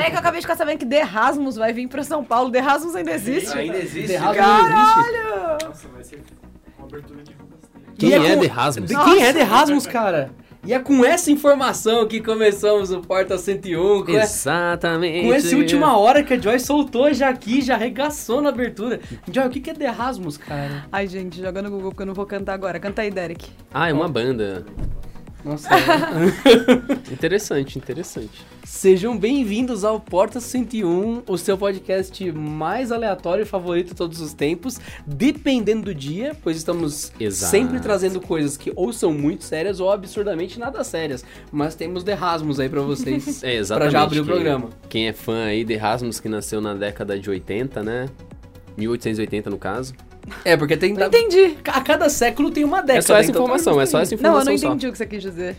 Peraí que eu acabei de ficar sabendo que The Rasmus vai vir pra São Paulo. The Rasmus ainda existe? Ainda existe. Não existe. Caralho! Nossa, vai ser uma abertura de. Quem E é com- The Rasmus? De Quem é The Rasmus, cara? E é com essa informação que começamos o Porta 101, com, Exatamente. com essa última hora que a Joy soltou já aqui, já arregaçou na abertura. Joy, o que que é The Rasmus, cara? Ai, gente, joga no Google porque eu não vou cantar agora. Canta aí, Derek. Ah, é uma banda. Nossa, Interessante, interessante. Sejam bem-vindos ao Porta 101, o seu podcast mais aleatório e favorito de todos os tempos, dependendo do dia, pois estamos Exato. sempre trazendo coisas que ou são muito sérias ou absurdamente nada sérias. Mas temos The Rasmus aí pra vocês, É, pra exatamente. já abrir o programa. Quem é fã aí de Rasmus, que nasceu na década de 80, né? 1880 no caso. É, porque tem... Não entendi. A cada século tem uma década. é só essa então informação, é só essa Não, eu informação não só. entendi o que você quis dizer.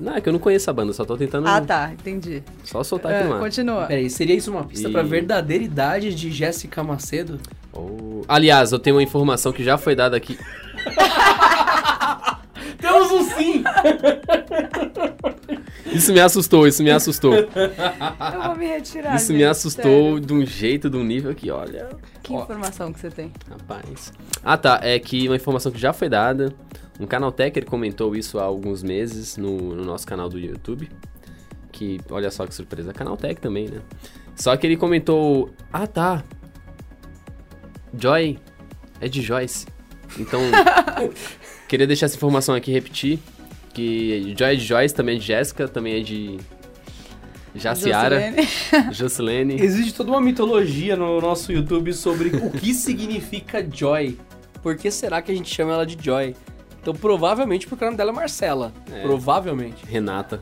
Não, é que eu não conheço a banda, só tô tentando Ah, tá. Entendi. só soltar aqui É, no ar. continua. Peraí, seria isso uma pista E- pra verdadeira idade de Jéssica Macedo? Oh. Aliás, eu tenho uma informação que já foi dada aqui. Temos um sim! Isso me assustou, isso me assustou. Eu vou me retirar. Isso me gente, assustou sério. de um jeito, de um nível que, olha. Que ó, informação que você tem? Rapaz. Ah, tá. É que uma informação que já foi dada. Um canaltecher comentou isso há alguns meses no, no nosso canal do YouTube. Que, olha só que surpresa. Canaltech também, né? Só que ele comentou. Ah, tá. Joy é de Joyce. Então, queria deixar essa informação aqui repetir. Que Joy é de Joyce, também é de Jéssica, também é de Jaciara, Jocelyn. Jocelene. Existe toda uma mitologia no nosso YouTube sobre o que significa Joy. Por que será que a gente chama ela de Joy? Então, provavelmente porque o nome dela é Marcela. É. Provavelmente. Renata.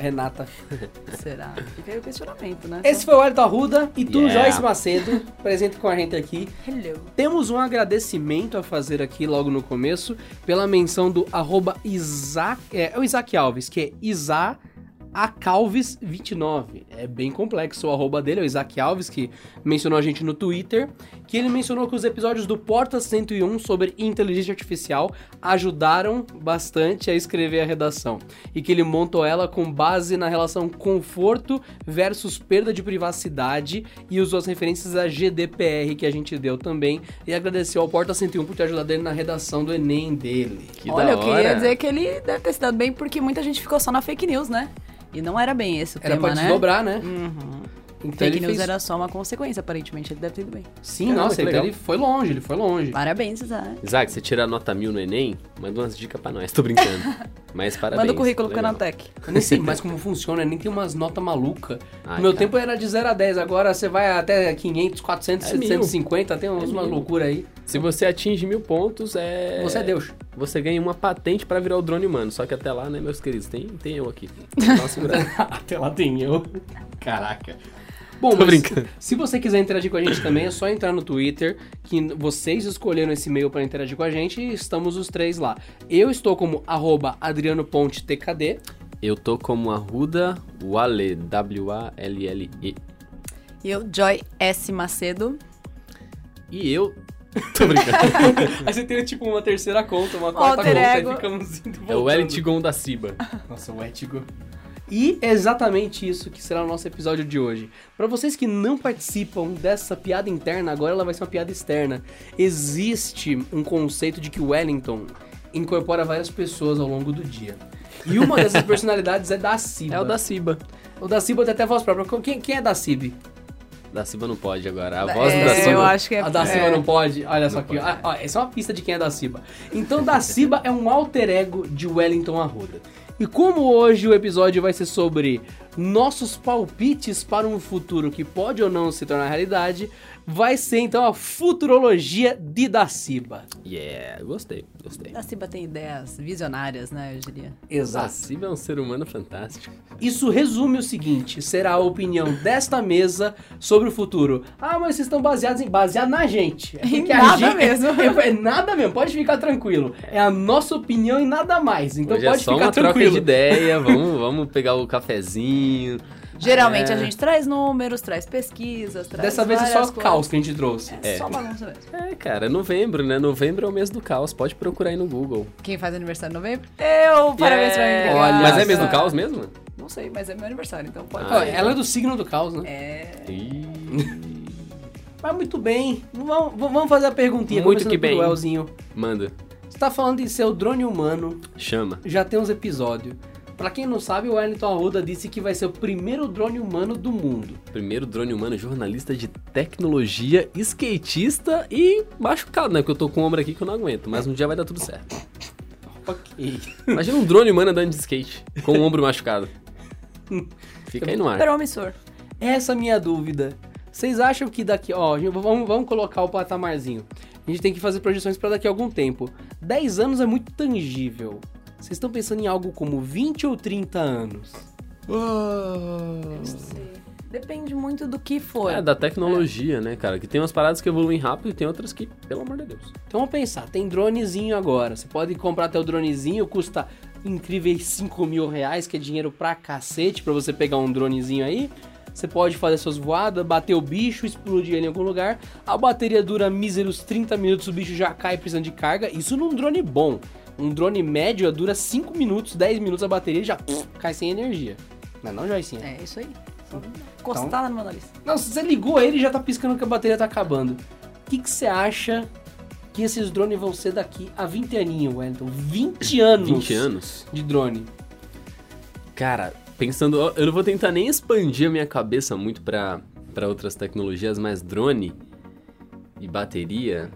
Renata. Será? Fica aí o questionamento, né? Esse foi o Wellington Arruda e tu, Yeah. Joyce Macedo, presente com a gente aqui. Hello. Temos um agradecimento a fazer aqui logo no começo pela menção do arroba Isaac, é, é o Isaac Alves, que é Isa Acalves29. É bem complexo o arroba dele, é o Isaac Alves, que mencionou a gente no Twitter, que ele mencionou que os episódios do Porta 101 sobre inteligência artificial ajudaram bastante a escrever a redação. E que ele montou ela com base na relação conforto versus perda de privacidade e usou as referências a GDPR que a gente deu também. E agradeceu ao Porta 101 por ter ajudado ele na redação do Enem dele. Que Olha, da eu queria dizer que ele deve ter se dado bem porque muita gente ficou só na fake news, né? E não era bem esse o Era tema, pra né? desdobrar, né? Uhum. Então Fake ele news fez... era só uma consequência, aparentemente. Ele deve ter ido bem. Sim, Caramba, nossa, então ele foi longe, ele foi longe. Parabéns, Isaac. Isaac, você tira a nota mil no Enem, manda umas dicas pra nós, tô brincando. Mas parabéns. Manda o currículo pro legal. Canaltech. Eu nem sei mais como funciona, nem tem umas notas malucas. No meu cara. tempo era de 0 a 10, agora você vai até 500, 400, É mil. 750, tem umas É uma mil. loucura aí. Se você atinge mil pontos, é. Você é Deus. Você ganha uma patente pra virar o drone humano. Só que até lá, né, meus queridos, tem, tem eu aqui. Segurada. Até lá tem eu. Caraca. Bom, Tô mas brincando. se você quiser interagir com a gente também, é só entrar no Twitter, que vocês escolheram esse e-mail para interagir com a gente e estamos os três lá. Eu estou como arroba Adriano Ponte TKD. Eu tô como Arruda Wale, W-A-L-L-E. E eu, Joy S. Macedo. E eu. Tô brincando. Aí você tem tipo uma terceira conta, uma quarta Alter conta, ego. e ficamos indo e é o voltando. Elitigon da Ciba. Nossa, o ético. E é exatamente isso que será o nosso episódio de hoje. Para vocês que não participam dessa piada interna, agora ela vai ser uma piada externa. Existe um conceito de que o Wellington incorpora várias pessoas ao longo do dia. E uma dessas personalidades é da Ciba. É o da Ciba. O da Ciba tem até voz própria. Quem, quem é da Cib? Da Ciba não pode agora. A voz é, da Ciba. eu acho que é... A da é. Ciba não pode? Olha só Não aqui. pode. Ah, ó, essa é uma pista de quem é da Ciba. Então, da Ciba é um alter ego de Wellington Arruda. E como hoje o episódio vai ser sobre nossos palpites para um futuro que pode ou não se tornar realidade, vai ser então a futurologia de Daciba. Yeah, gostei, gostei. A Ciba tem ideias visionárias, né, eu diria. Exato. Ciba é um ser humano fantástico. Isso resume o seguinte: será a opinião desta mesa sobre o futuro. Ah, mas vocês estão baseados em baseado na gente. É Em nada gente- mesmo. É, é nada mesmo, pode ficar tranquilo. É a nossa opinião e nada mais. Então Hoje é pode só ficar uma troca tranquilo. de ideia, vamos, vamos pegar o cafezinho. Geralmente É. a gente traz números, traz pesquisas, traz Dessa vez é só coisas. caos que a gente trouxe. É, É. só bagunça mesmo. É, cara, é novembro, né? Novembro é o mês do caos, pode procurar aí no Google. Quem faz aniversário em novembro? Eu! Parabéns pra mim. Olha Mas é mês do caos mesmo? Não sei, mas é meu aniversário, então pode Ah, ela é do signo do caos, né? É. Mas muito bem. Vamos, vamos fazer a perguntinha. Muito que bem. pelo Elzinho. manda, Você tá falando em ser o drone humano, chama. já tem uns episódios. Pra quem não sabe, o Wellington Arruda disse que vai ser o primeiro drone humano do mundo. Primeiro drone humano, jornalista de tecnologia, skatista e machucado, né? Porque eu tô com o ombro aqui que eu não aguento, mas um dia vai dar tudo certo. Ok. Imagina um drone humano andando de skate, com o ombro machucado. Fica aí no ar. Promissor. Essa é a minha dúvida. Vocês acham que daqui, ó, vamos, vamos colocar o patamarzinho. A gente tem que fazer projeções pra daqui a algum tempo. 10 anos é muito tangível. Vocês estão pensando em algo como 20 ou 30 anos? Sei. Depende muito do que for. É, da tecnologia, né, cara? Que tem umas paradas que evoluem rápido e tem outras que, pelo amor de Deus. Então vamos pensar, tem dronezinho agora. Você pode comprar até o dronezinho, custa incríveis 5 mil reais, que é dinheiro pra cacete pra você pegar um dronezinho aí. Você pode fazer suas voadas, bater o bicho, explodir ele em algum lugar. A bateria dura míseros 30 minutos, o bicho já cai precisando de carga. Isso num drone bom. Um drone médio dura 5 minutos, 10 minutos a bateria e já pff, cai sem energia. Não é não, Joicinha? É isso aí. Só encostada no meu nariz. Não, se você ligou ele já tá piscando que a bateria tá acabando. O que que você acha que esses drones vão ser daqui a 20 aninhos, Wellington? 20 anos 20 anos? de drone. Cara, pensando. Eu não vou tentar nem expandir a minha cabeça muito pra outras tecnologias, mas drone e bateria.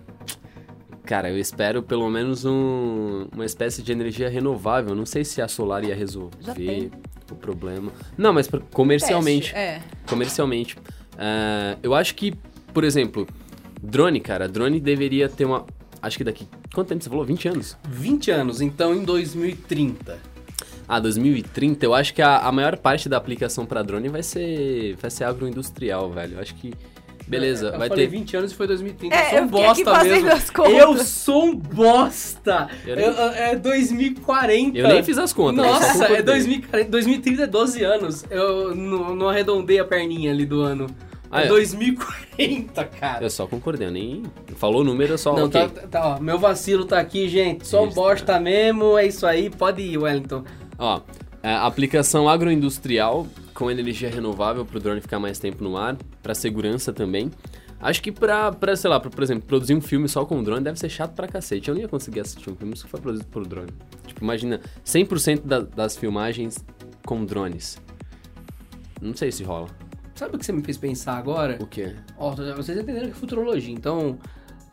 Cara, eu espero pelo menos um- uma espécie de energia renovável. Não sei se a solar ia resolver o problema. Não, mas comercialmente. Teste, É. comercialmente. Ah, eu acho que, por exemplo, drone, cara, drone deveria ter uma. Acho que daqui. Quanto tempo você falou? 20 anos? 20 anos, então em 2030. Ah, 2030, eu acho que a, a maior parte da aplicação pra drone vai ser. Vai ser agroindustrial, velho. Eu acho que. Beleza, eu vai falei ter. 20 anos e foi 2030. É, eu sou eu um bosta mesmo. as contas. Eu sou um bosta. Eu nem- eu- é 2040. Eu nem fiz as contas. Nossa, é concordei. 2040, 2030 é 12 anos. Eu não, não arredondei a perninha ali do ano. Ah, é é. 2040, cara. Eu só concordei, eu nem. Falou o número, eu só. Não, ok. tá, tá, ó, meu vacilo tá aqui, gente. Só um Isso, bosta mesmo, é isso aí. Pode ir, Wellington. Ó, a aplicação agroindustrial com energia renovável para o drone ficar mais tempo no ar, para segurança também. Acho que pra, pra, sei lá, pra, por exemplo, produzir um filme só com drone deve ser chato pra cacete. Eu não ia conseguir assistir um filme que foi produzido por drone. Tipo, imagina, 100% da, das filmagens com drones. Não sei se rola. Sabe o que você me fez pensar agora? O quê? Ó, vocês entenderam que é futurologia, então.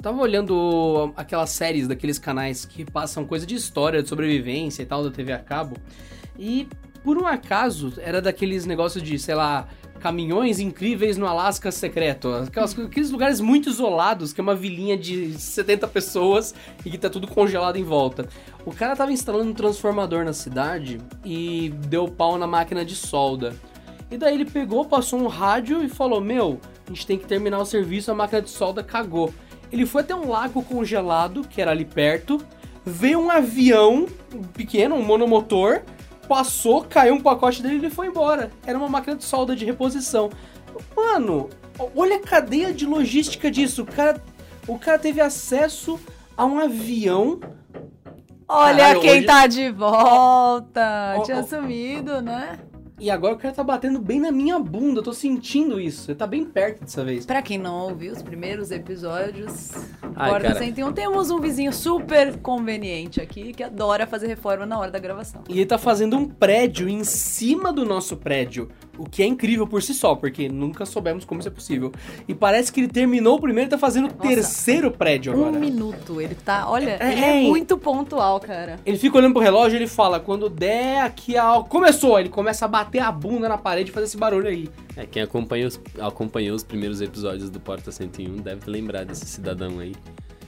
Tava olhando aquelas séries daqueles canais que passam coisa de história, de sobrevivência e tal, da TV a cabo. E, por um acaso, era daqueles negócios de, sei lá, caminhões incríveis no Alasca secreto. Aquelas, aqueles lugares muito isolados, que é uma vilinha de 70 pessoas e que tá tudo congelado em volta. O cara tava instalando um transformador na cidade e deu pau na máquina de solda. E daí ele pegou, passou um rádio e falou: Meu, a gente tem que terminar o serviço, a máquina de solda cagou. Ele foi até um lago congelado, que era ali perto, veio um avião pequeno, um monomotor, passou, caiu um pacote dele e ele foi embora. Era uma máquina de solda de reposição. Mano, olha a cadeia de logística disso. O cara, o cara teve acesso a um avião. Olha Caralho, quem hoje- tá de volta. Ó, Tinha ó. sumido, né? E agora o cara tá batendo bem na minha bunda. Eu tô sentindo isso. Ele tá bem perto dessa vez. Pra quem não ouviu os primeiros episódios, Ai, Porta cara. 101, temos um vizinho super conveniente aqui que adora fazer reforma na hora da gravação. E ele tá fazendo um prédio em cima do nosso prédio. O que é incrível por si só, porque nunca soubemos como isso é possível. E parece que ele terminou o primeiro e tá fazendo o terceiro prédio Um agora. minuto, ele tá. Olha, É, ele é é. muito pontual, cara. Ele fica olhando pro relógio e ele fala: quando der aqui a. Começou! Ele começa a bater a bunda na parede e fazer esse barulho aí. É, quem acompanha os, acompanhou os primeiros episódios do Porta 101 deve lembrar desse cidadão aí.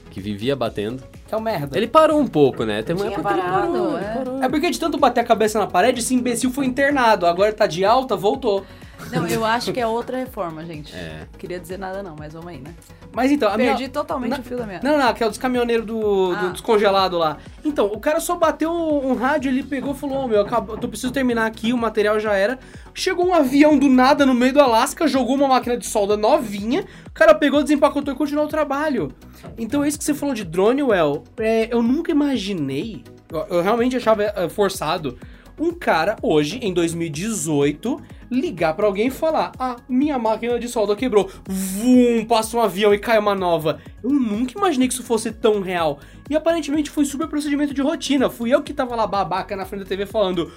Que vivia batendo. Que é o merda. Ele parou um pouco, né? Teve uma época que ele parado, parou, é. ele parou. É porque de tanto bater a cabeça na parede, esse imbecil foi internado. Agora tá de alta, voltou. Não, eu acho que é outra reforma, gente. É. Queria dizer nada não, mas vamos aí, né? Mas então, a minha. Perdi totalmente Na- o fio da meada. Não, não, que é o dos caminhoneiros do, do Ah. descongelado lá. Então, o cara só bateu um rádio, ele pegou e falou: Ô meu, acabou, eu preciso terminar aqui, o material já era. Chegou um avião do nada no meio do Alasca, jogou uma máquina de solda novinha, o cara pegou, desempacotou e continuou o trabalho. Então, isso que você falou de drone, Well, é, eu nunca imaginei, eu, eu realmente achava é, forçado. um cara, hoje, em 2018, ligar pra alguém e falar: Ah, minha máquina de solda quebrou. Vum, passa um avião e cai uma nova. Eu nunca imaginei que isso fosse tão real. E aparentemente foi super procedimento de rotina. Fui eu que tava lá babaca na frente da TV falando: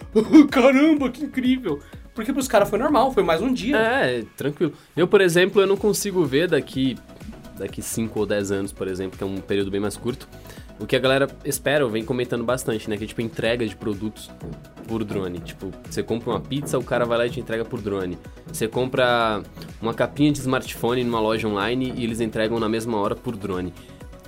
Caramba, que incrível. Porque pros caras foi normal, foi mais um dia. É, tranquilo. Eu, por exemplo, eu não consigo ver daqui daqui 5 ou 10 anos, por exemplo, que é um período bem mais curto, o que a galera espera, vem comentando bastante, né? Que é tipo entrega de produtos por drone. Tipo, você compra uma pizza, o cara vai lá e te entrega por drone. Você compra uma capinha de smartphone numa loja online e eles entregam na mesma hora por drone.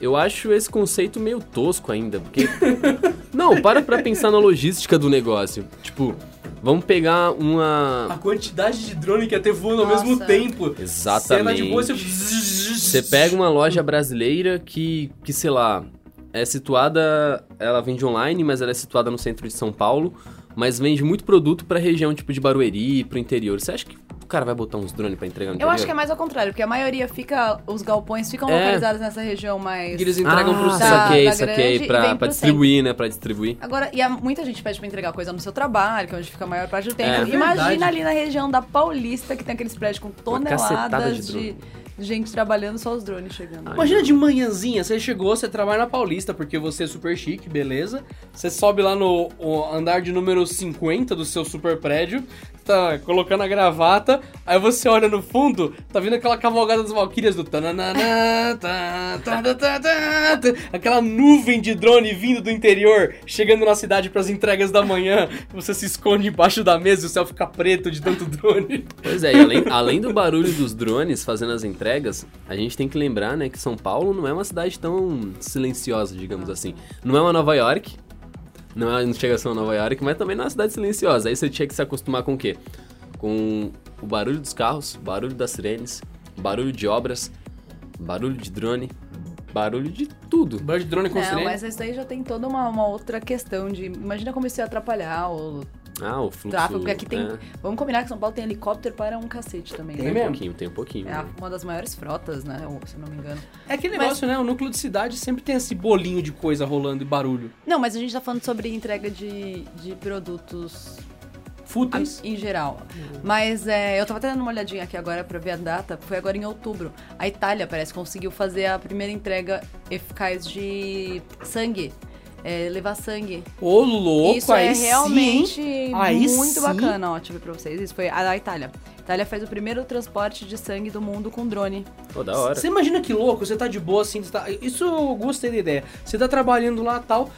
Eu acho esse conceito meio tosco ainda, porque. Não, para pra pensar na logística do negócio. Tipo, vamos pegar uma. A quantidade de drone que ia ter voando ao Nossa. mesmo tempo. Exatamente. Cena de boa, você... Você pega uma loja brasileira que, que, sei lá, é situada. Ela vende online, mas ela é situada no centro de São Paulo, mas vende muito produto pra região tipo de Barueri, pro interior. Você acha que o cara vai botar uns drones pra entregar no Eu interior? acho que é mais ao contrário, porque a maioria fica. Os galpões ficam É. localizados nessa região mais. E eles entregam ah, pro da- centro. saquei, da saquei. pro distribuir, né? Pra distribuir. Agora, e há muita gente pede pra entregar coisa no seu trabalho, que é onde fica a maior parte do tempo. É. Imagina Verdade. ali na região da Paulista, que tem aqueles prédios com toneladas de de, drone. Gente trabalhando, só os drones chegando. Imagina de manhãzinha, você chegou, você trabalha na Paulista, porque você é super chique, beleza? Você sobe lá no andar de número 50 do seu super prédio, tá colocando a gravata, aí você olha no fundo, tá vendo aquela cavalgada das Valkyrias do tananana, tá, tá, tá, tá, tá, tá, aquela nuvem de drone vindo do interior, chegando na cidade pras entregas da manhã, você se esconde embaixo da mesa e o céu fica preto de tanto drone. Pois é, e além, além do barulho dos drones fazendo as entregas, a gente tem que lembrar, né, que São Paulo não é uma cidade tão silenciosa, digamos assim. Não é uma Nova York, não, é, não chega a ser uma Nova York, mas também não é uma cidade silenciosa. Aí você tinha que se acostumar com o quê? Com o barulho dos carros, o barulho das sirenes, barulho de obras, barulho de drone, barulho de tudo. Barulho de drone com Não, sirene. mas isso aí já tem toda uma, uma outra questão de. Imagina como isso ia atrapalhar o Ah, o fluxo... tráfego, porque aqui tem. É, Vamos combinar que São Paulo tem helicóptero para um cacete também. Tem né? tem mesmo? um pouquinho, tem um pouquinho. É a- uma das maiores frotas, né? ou- Se eu não me engano. É aquele Mas- negócio, né? O núcleo de cidade sempre tem esse bolinho de coisa rolando e barulho. Não, mas a gente tá falando sobre entrega de, de produtos Fúteis. em geral. Mas é, eu tava até dando uma olhadinha aqui agora pra ver a data. Foi agora em outubro. A Itália, parece, conseguiu fazer a primeira entrega eficaz de sangue. É, levar sangue. Ô, louco, Isso aí é sim, realmente hein? Aí muito sim. bacana. Ó, deixa eu ver pra vocês. Isso foi a da Itália. A Itália fez o primeiro transporte de sangue do mundo com drone. Pô, da hora. Você imagina que louco, você tá de boa assim, tá... isso eu gostei da ideia. Você tá trabalhando lá tal,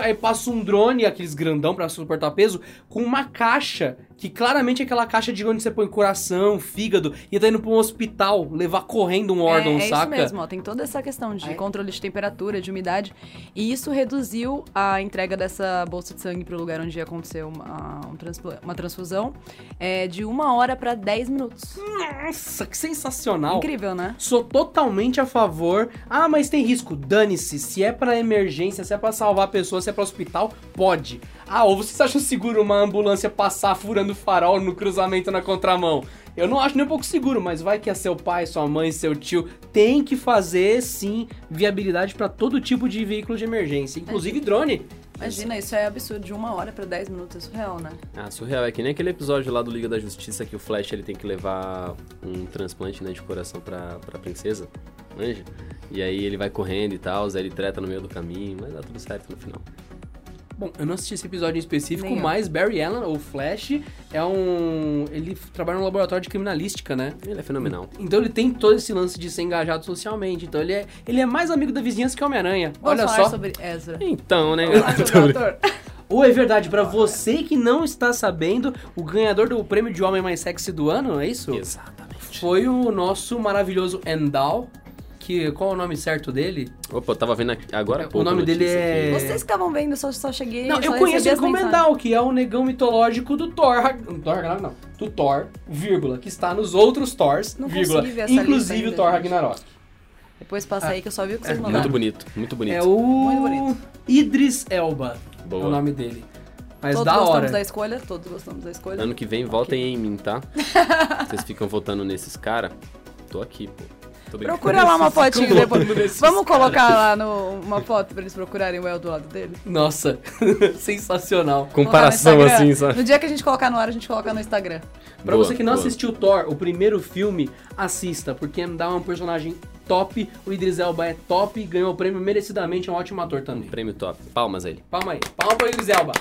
aí passa um drone, aqueles grandão pra suportar peso, com uma caixa, que claramente é aquela caixa de onde você põe coração, fígado, e tá indo pra um hospital levar correndo um órgão, é, é saca? isso mesmo, ó, tem toda essa questão de Aí- controle de temperatura, de umidade. E isso reduziu a entrega dessa bolsa de sangue pro lugar onde ia acontecer uma, um uma transfusão é, de uma hora pra 10 minutos. Nossa, que sensacional. Incrível, né? Sou totalmente a favor. Ah, mas tem risco. Dane-se. Se é pra emergência, se é pra salvar a pessoa, se é pra hospital, pode. Ah, ou vocês acham seguro uma ambulância passar furando farol no cruzamento na contramão? Eu não acho nem um pouco seguro, mas vai que é seu pai, sua mãe, seu tio. Tem que fazer, sim, viabilidade pra todo tipo de veículo de emergência, inclusive drone. Imagina, isso é absurdo. De uma hora pra 10 minutos, é surreal, né? Ah, surreal. É que nem aquele episódio lá do Liga da Justiça que o Flash ele tem que levar um transplante né, de coração pra, pra princesa, manja? E aí ele vai correndo e tal, aí ele treta no meio do caminho, mas dá tudo certo no final. Bom, eu não assisti esse episódio em específico, Nem eu. mas Barry Allen, ou Flash, é um. Ele trabalha no laboratório de criminalística, né? Ele é fenomenal. Então ele tem todo esse lance de ser engajado socialmente. Então ele é, ele é mais amigo da vizinhança que o Homem-Aranha. Vamos Olha falar só. sobre Ezra. Então, né? Ou é verdade, pra você que não está sabendo, o ganhador do prêmio de homem mais sexy do ano, é isso? Exatamente. Foi o nosso maravilhoso Endal. Que, qual é o nome certo dele? Opa, eu tava vendo aqui- agora há O pouco a nome dele notícia é- aqui. Vocês que estavam vendo, eu só, só cheguei. Não, só eu conheço ele as como mensagens. Endal, que é o negão mitológico do Thor. Thor Ragnarok, não. Do Thor, vírgula, que está nos outros Thors, Não vírgula, ver essa lista inclusive o Thor gente. Ragnarok. Depois passa aí que eu só vi o que vocês é, mandaram. Muito bonito, muito bonito. É o Muito bonito. Idris Elba, é Boa. o nome dele. Mas Todos da gostamos hora. da escolha, todos gostamos da escolha. Ano que vem, votem em mim, tá? Vocês ficam votando nesses caras. Tô aqui, pô. Procura lá uma fotinho depois. Vamos colocar lá no, uma foto pra eles procurarem o El do lado dele? Nossa, sensacional. Comparação assim, sabe? No dia que a gente colocar no ar, a gente coloca no Instagram. Pra Boa, você que não boa. assistiu Thor, o primeiro filme, assista, porque Andal é um personagem top, o Idris Elba é top, ganhou o prêmio merecidamente, é um ótimo ator também. Prêmio top. Palmas a ele. Palma aí, palma Idris Elba.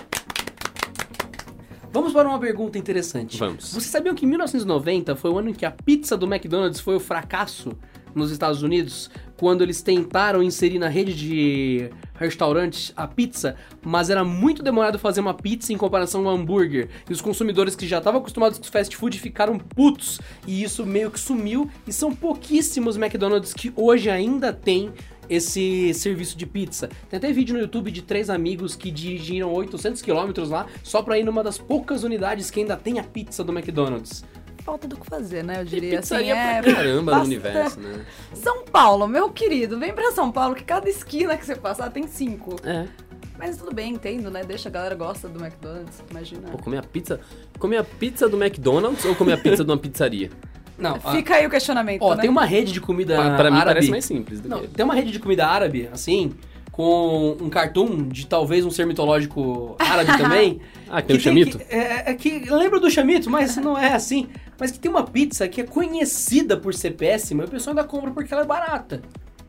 Vamos para uma pergunta interessante. Vamos. Vocês sabiam que 1990 foi o ano em que a pizza do McDonald's foi o fracasso nos Estados Unidos? Quando eles tentaram inserir na rede de restaurantes a pizza, mas era muito demorado fazer uma pizza em comparação ao hambúrguer. E os consumidores que já estavam acostumados com fast food ficaram putos. E isso meio que sumiu. E são pouquíssimos McDonald's que hoje ainda têm esse serviço de pizza. Tem até vídeo no YouTube de três amigos que dirigiram 800 quilômetros lá só pra ir numa das poucas unidades que ainda tem a pizza do McDonald's. Falta do que fazer, né? Eu diria assim. É... pra caramba no bastante. universo, né? São Paulo, meu querido, vem pra São Paulo que cada esquina que você passar tem cinco. É. Mas tudo bem, entendo, né? Deixa a galera gosta do McDonald's, imagina. Pô, comer a pizza... Comer a pizza do McDonald's ou comer a pizza de uma pizzaria? Não, a- Fica aí o questionamento, ó, né? tem uma rede de comida Pra, pra mim árabe. parece mais simples do Não, que... tem uma rede de comida árabe, assim, com um cartoon de talvez um ser mitológico árabe também. Ah, que tem o chamito? Que, é, é que lembra do chamito, mas não é assim. Mas que tem uma pizza que é conhecida por ser péssima e o pessoal ainda compra porque ela é barata.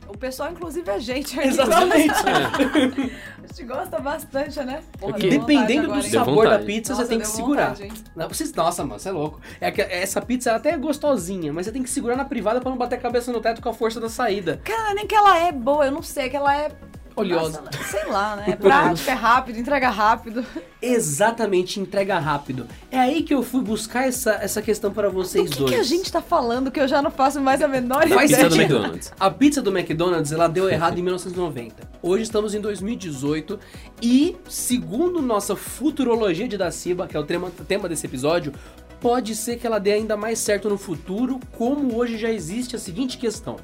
O pessoal, inclusive, a gente aqui. Exatamente. A gente gosta bastante, né? Porra, Dependendo agora, do sabor da pizza, Nossa, você tem que segurar. vontade? Não, vocês, nossa, mano, você é louco. É que essa pizza até é gostosinha, mas você tem que segurar na privada pra não bater a cabeça no teto com a força da saída. Cara, nem que ela é boa, eu não sei, que ela é. Oleosa. Nossa, sei lá, né? É prática, é rápido, entrega rápido. Exatamente, entrega rápido. É aí que eu fui buscar essa, essa questão para O vocês que, dois. que a gente tá falando que eu já não faço mais a menor Da Faz pizza ideia? do. McDonald's. A pizza do McDonald's ela deu errado em 1990. Hoje estamos em 2018 e, segundo nossa futurologia de Daciba, que é o tema, tema desse episódio, pode ser que ela dê ainda mais certo no futuro, como hoje já existe a seguinte questão.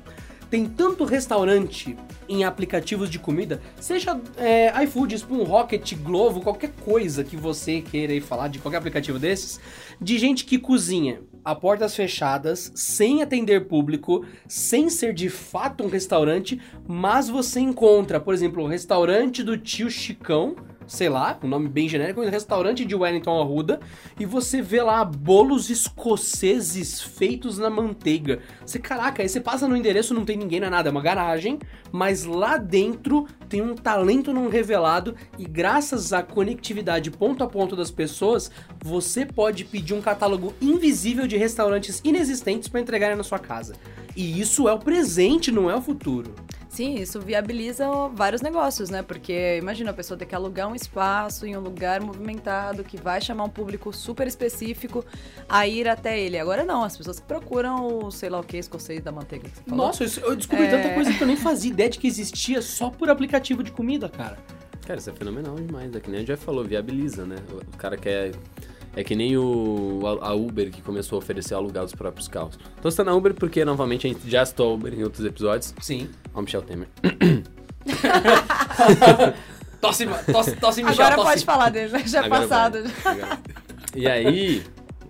Tem tanto restaurante em aplicativos de comida, seja é, iFood, Spoon Rocket, Glovo, qualquer coisa que você queira falar de qualquer aplicativo desses, de gente que cozinha a portas fechadas, sem atender público, sem ser de fato um restaurante, mas você encontra, por exemplo, o restaurante do tio Chicão, sei lá, um nome bem genérico, um restaurante de Wellington Arruda, e você vê lá bolos escoceses feitos na manteiga. Você, caraca, aí você passa no endereço, não tem ninguém, não é nada, é uma garagem, mas lá dentro tem um talento não revelado e graças à conectividade ponto a ponto das pessoas, você pode pedir um catálogo invisível de restaurantes inexistentes para entregarem na sua casa. E isso é o presente, não é o futuro. Sim, isso viabiliza vários negócios, né? Porque imagina a pessoa ter que alugar um espaço em um lugar movimentado que vai chamar um público super específico a ir até ele. Agora não, as pessoas que procuram o sei lá o que escocês da manteiga. Que você falou. Nossa, isso- eu descobri É. tanta coisa que eu nem fazia ideia de que existia só por aplicativo de comida, cara. Cara, isso é fenomenal demais. É que nem a gente já falou, viabiliza, né? O cara quer. É que nem o, a a Uber que começou a oferecer alugar os próprios carros. Tô citando a Uber porque, novamente, a gente já citou a Uber em outros episódios. Sim. Ó, o Michel Temer. Tosse, tosse, tosse, Michel, Agora tosse. pode falar dele, né? Já é Agora passado. vai. E aí.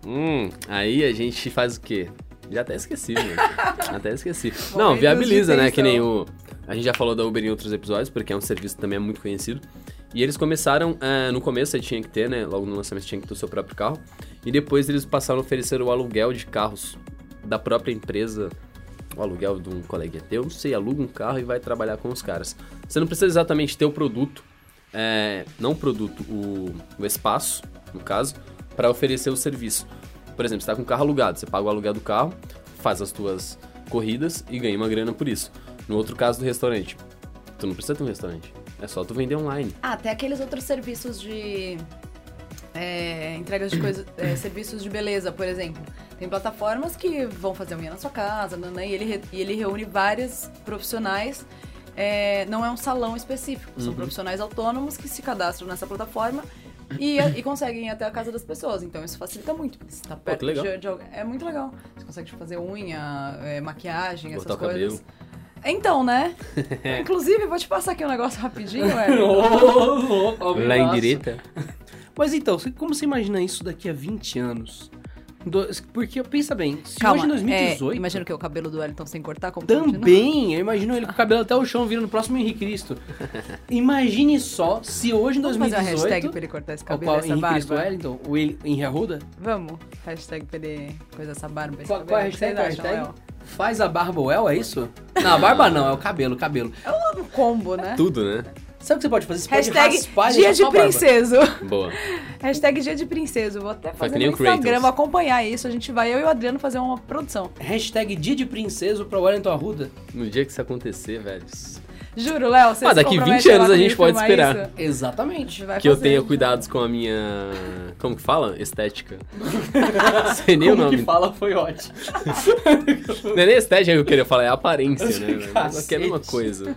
Hum, aí a gente faz o quê? Já até esqueci, né? Até esqueci. Não, Momentos viabiliza, né? Que nem o. A gente já falou da Uber em outros episódios, porque é um serviço que também é muito conhecido. E eles começaram, é, no começo aí tinha que ter, né? Logo no lançamento tinha que ter o seu próprio carro. E depois eles passaram a oferecer o aluguel de carros da própria empresa. O aluguel de um coleguinha teu, não sei, aluga um carro e vai trabalhar com os caras. Você não precisa exatamente ter o produto, é, não o produto, o, o espaço, no caso, para oferecer o serviço. Por exemplo, você tá com o carro alugado, você paga o aluguel do carro, faz as tuas corridas e ganha uma grana por isso. No outro caso do restaurante, tu não precisa ter um restaurante, é só tu vender online. Ah, tem aqueles outros serviços de. é, entregas de coisas. é, serviços de beleza, por exemplo. Tem plataformas que vão fazer unha na sua casa, né, e, ele, e ele reúne vários profissionais. é, não é um salão específico, Uhum. são profissionais autônomos que se cadastram nessa plataforma e, e conseguem ir até a casa das pessoas. Então isso facilita muito. Você tá perto legal. de, de alguém. É muito legal. Você consegue fazer unha, é, maquiagem, essas Botar o coisas. cabelo. Então, né? Inclusive, vou te passar aqui um negócio rapidinho, ao Lá em direita. Mas então, como você imagina isso daqui a 20 anos? Do- Porque, pensa bem, se Calma, hoje em 2018... é, imagina o que? O cabelo do Wellington sem cortar? Como? Também, eu imagino ele com o cabelo até o chão, virando o próximo Henrique Cristo. Imagine só se hoje em Vamos fazer uma 2018... hashtag pra ele cortar esse o cabelo qual, e essa Henrique Cristo barba? Wellington, o Henrique Arruda? Vamos. Hashtag pra ele coisa essa barba. esse Qual, cabelo. qual é a hashtag? Qual é a acham, hashtag? Faz a barba well, é isso? Não, a barba não, é o cabelo, o cabelo. É um combo, né? Tudo, né? Sabe o que você pode fazer? Você pode Hashtag raspar e dia de princeso. Boa. Hashtag dia de princeso. Vou até fazer no Kratos. Instagram, vou acompanhar isso. A gente vai, eu e o Adriano, fazer uma produção. Hashtag dia de princeso pra Wellington Arruda. No dia que isso acontecer, velho. Juro, Léo, você Ah, daqui compromete 20 lá anos a gente pode esperar. isso? Exatamente. Que eu tenha cuidados com a minha. Como que fala? Estética. Sei nem o Como nome. que fala foi ótimo. Não é nem estética que eu queria falar, é aparência, né? Mas aqui é a mesma coisa.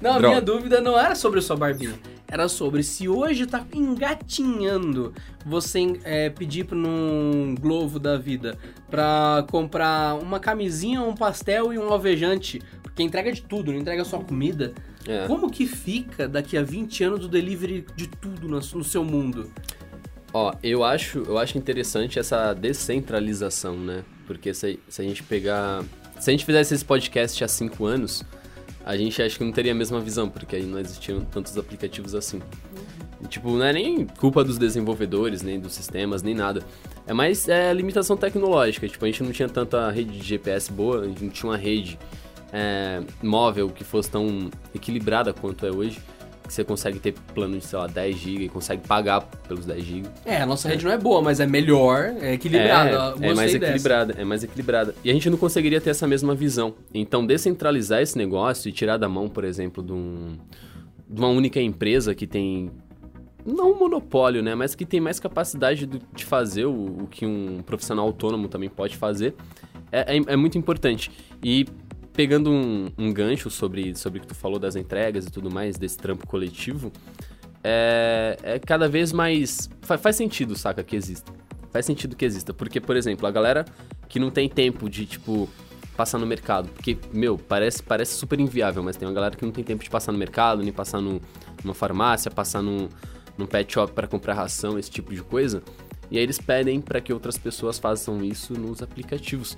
Não, a Droga. minha dúvida não era sobre a sua barbinha. Era sobre se hoje tá engatinhando você é, pedir pra num Globo da vida pra comprar uma camisinha, um pastel e um alvejante. Porque entrega de tudo, não entrega só comida. É. Como que fica daqui a 20 anos o delivery de tudo no, seu mundo? Ó, eu acho, eu acho interessante essa descentralização, né? Porque se, se a gente pegar. Se a gente fizesse esse podcast há cinco anos, a gente acho que não teria a mesma visão, porque aí não existiam tantos aplicativos assim. E, tipo, não é nem culpa dos desenvolvedores, nem dos sistemas, nem nada. É mais é, limitação tecnológica. Tipo, a gente não tinha tanta rede de GPS boa, a gente não tinha uma rede é, móvel que fosse tão equilibrada quanto é hoje. Que você consegue ter plano de, sei lá, 10 GB e consegue pagar pelos 10 GB. É, a nossa rede não é boa, mas é melhor, é equilibrada. É, é mais dessa. equilibrada, é mais equilibrada. E a gente não conseguiria ter essa mesma visão. Então, descentralizar esse negócio e tirar da mão, por exemplo, de, um- de uma única empresa que tem não um monopólio, né, mas que tem mais capacidade de fazer o, o que um profissional autônomo também pode fazer, é, é- é muito importante. E pegando um, um gancho sobre, sobre o que tu falou das entregas e tudo mais, desse trampo coletivo, é, é cada vez mais. fa- faz sentido, saca, que exista. Faz sentido que exista. Porque, por exemplo, a galera que não tem tempo de, tipo, passar no mercado. Porque, meu, parece, parece super inviável, mas tem uma galera que não tem tempo de passar no mercado, nem passar no, numa farmácia, passar num, num pet shop para comprar ração, esse tipo de coisa. E aí eles pedem para que outras pessoas façam isso nos aplicativos.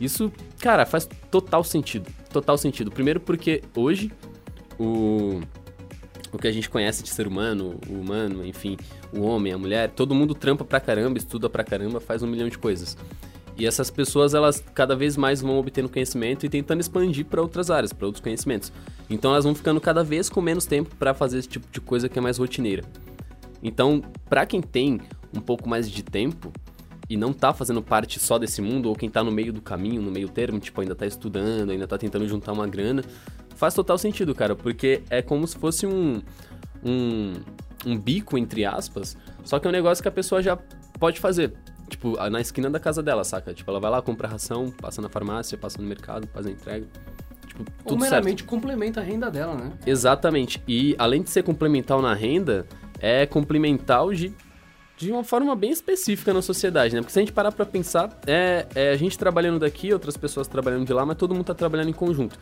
Isso, cara, faz total sentido. Total sentido. Primeiro porque hoje o o que a gente conhece de ser humano, o humano, enfim, o homem, a mulher, todo mundo trampa pra caramba, estuda pra caramba, faz um milhão de coisas. E essas pessoas, elas cada vez mais vão obtendo conhecimento e tentando expandir pra outras áreas, pra outros conhecimentos. Então elas vão ficando cada vez com menos tempo pra fazer esse tipo de coisa que é mais rotineira. Então, pra quem tem um pouco mais de tempo e não tá fazendo parte só desse mundo, ou quem tá no meio do caminho, no meio termo, tipo, ainda tá estudando, ainda tá tentando juntar uma grana, faz total sentido, cara, porque é como se fosse um, um, um bico, entre aspas, só que é um negócio que a pessoa já pode fazer. Tipo, na esquina da casa dela, saca? Tipo, ela vai lá, compra ração, passa na farmácia, passa no mercado, faz a entrega. Tipo, Ou tudo certo. meramente complementa a renda dela, né? Exatamente. E além de ser complementar na renda, é complementar de, de uma forma bem específica na sociedade, né? Porque se a gente parar pra pensar, é, é a gente trabalhando daqui, outras pessoas trabalhando de lá, mas todo mundo tá trabalhando em conjunto.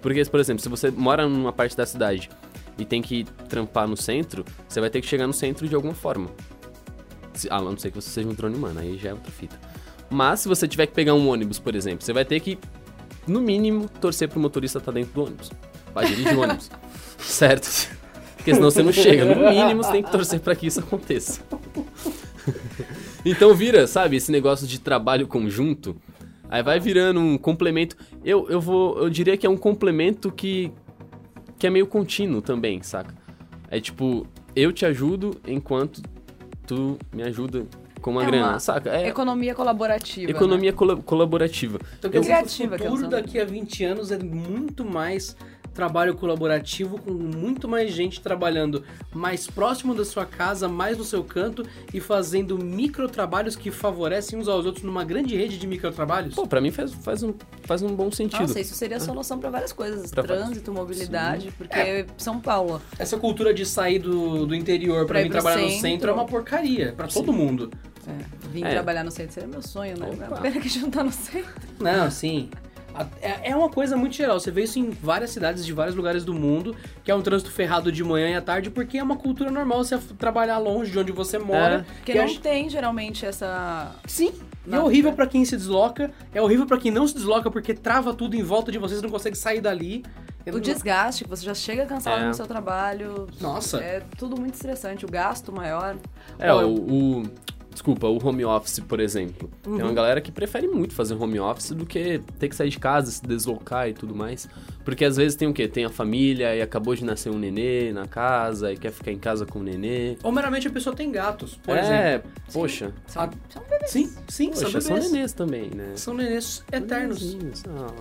Porque, por exemplo, se você mora numa parte da cidade e tem que trampar no centro, você vai ter que chegar no centro de alguma forma. Se- A não ser que você seja um drone humano, aí já é outra fita. Mas se você tiver que pegar um ônibus, por exemplo, você vai ter que, no mínimo, torcer pro motorista estar dentro do ônibus. Vai dirigir o ônibus. Certo? Porque senão você não chega. No mínimo, você tem que torcer pra que isso aconteça. Então vira, sabe, esse negócio de trabalho conjunto. Aí vai virando um complemento. Eu, eu vou. Eu diria que é um complemento que. que é meio contínuo também, saca? É tipo, eu te ajudo enquanto tu me ajuda com uma É grana, uma saca? É Economia colaborativa. economia cola- colaborativa. Então quer dizer que o Criativa que eu futuro sou. daqui a 20 anos é muito mais trabalho colaborativo, com muito mais gente trabalhando mais próximo da sua casa, mais no seu canto e fazendo microtrabalhos que favorecem uns aos outros numa grande rede de microtrabalhos? Pô, pra mim faz, faz, um, faz um bom sentido. Nossa, isso seria a solução pra várias coisas. Pra várias- Trânsito, mobilidade, porque São Paulo. Essa cultura de sair do, do interior pra Pra ir vir trabalhar no centro. centro é uma porcaria pra todo mundo. É, vim É. trabalhar no centro seria meu sonho, né? Pena que juntar no centro. Não, sim. É é uma coisa muito geral. Você vê isso em várias cidades de vários lugares do mundo, que é um trânsito ferrado de manhã e à tarde, porque é uma cultura normal você trabalhar longe de onde você mora. Porque que não acho- tem geralmente essa. Sim, E é horrível pra quem se desloca, é horrível pra quem não se desloca porque trava tudo em volta de vocês, não consegue sair dali. O desgaste, que você já chega cansado É. no seu trabalho. Nossa. É tudo muito estressante. O gasto maior. É, o, o- Desculpa, o home office, por exemplo. Tem Uhum. uma galera que prefere muito fazer home office do que ter que sair de casa, se deslocar e tudo mais. Porque às vezes tem o quê? Tem a família e acabou de nascer um nenê na casa e quer ficar em casa com o nenê. Ou meramente a pessoa tem gatos, por é, exemplo. poxa. São, Ah, são bebês. Sim, sim, Poxa, são são bebês. nenês também, né? São nenês eternos. Ah.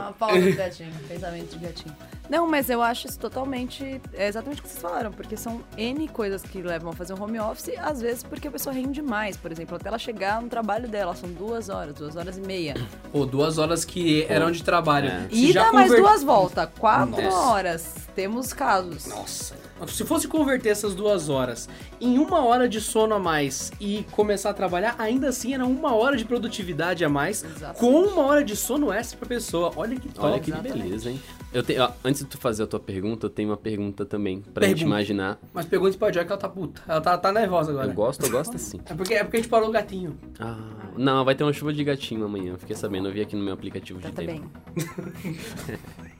Ah, Paulo do gatinho, pensamento de gatinho. Não, mas eu acho isso totalmente. É exatamente o que vocês falaram, porque são N coisas que levam a fazer um home office, às vezes porque a pessoa rende mais. Por exemplo, até ela chegar no trabalho dela, são duas horas, duas horas e meia. Ou duas horas que eram de trabalho. É. E já dá mais conver- duas voltas, quatro Nossa. horas. Temos casos. Nossa. Se fosse converter essas duas horas em uma hora de sono a mais e começar a trabalhar, ainda assim era uma hora de produtividade a mais, Exatamente. com uma hora de sono extra pra pessoa. Olha que top. Olha que Exatamente. beleza, hein? Eu tenho, ó, antes de tu fazer a tua pergunta, eu tenho uma pergunta também, pra gente Pergunta. imaginar. Mas pergunta pra Joy que ela tá puta. Ela tá, tá nervosa agora. Eu gosto, eu gosto assim. É porque, é porque a gente parou o gatinho. Ah, não, vai ter uma chuva de gatinho amanhã. Fiquei sabendo, eu vi aqui no meu aplicativo de Tá, tá tempo. bem.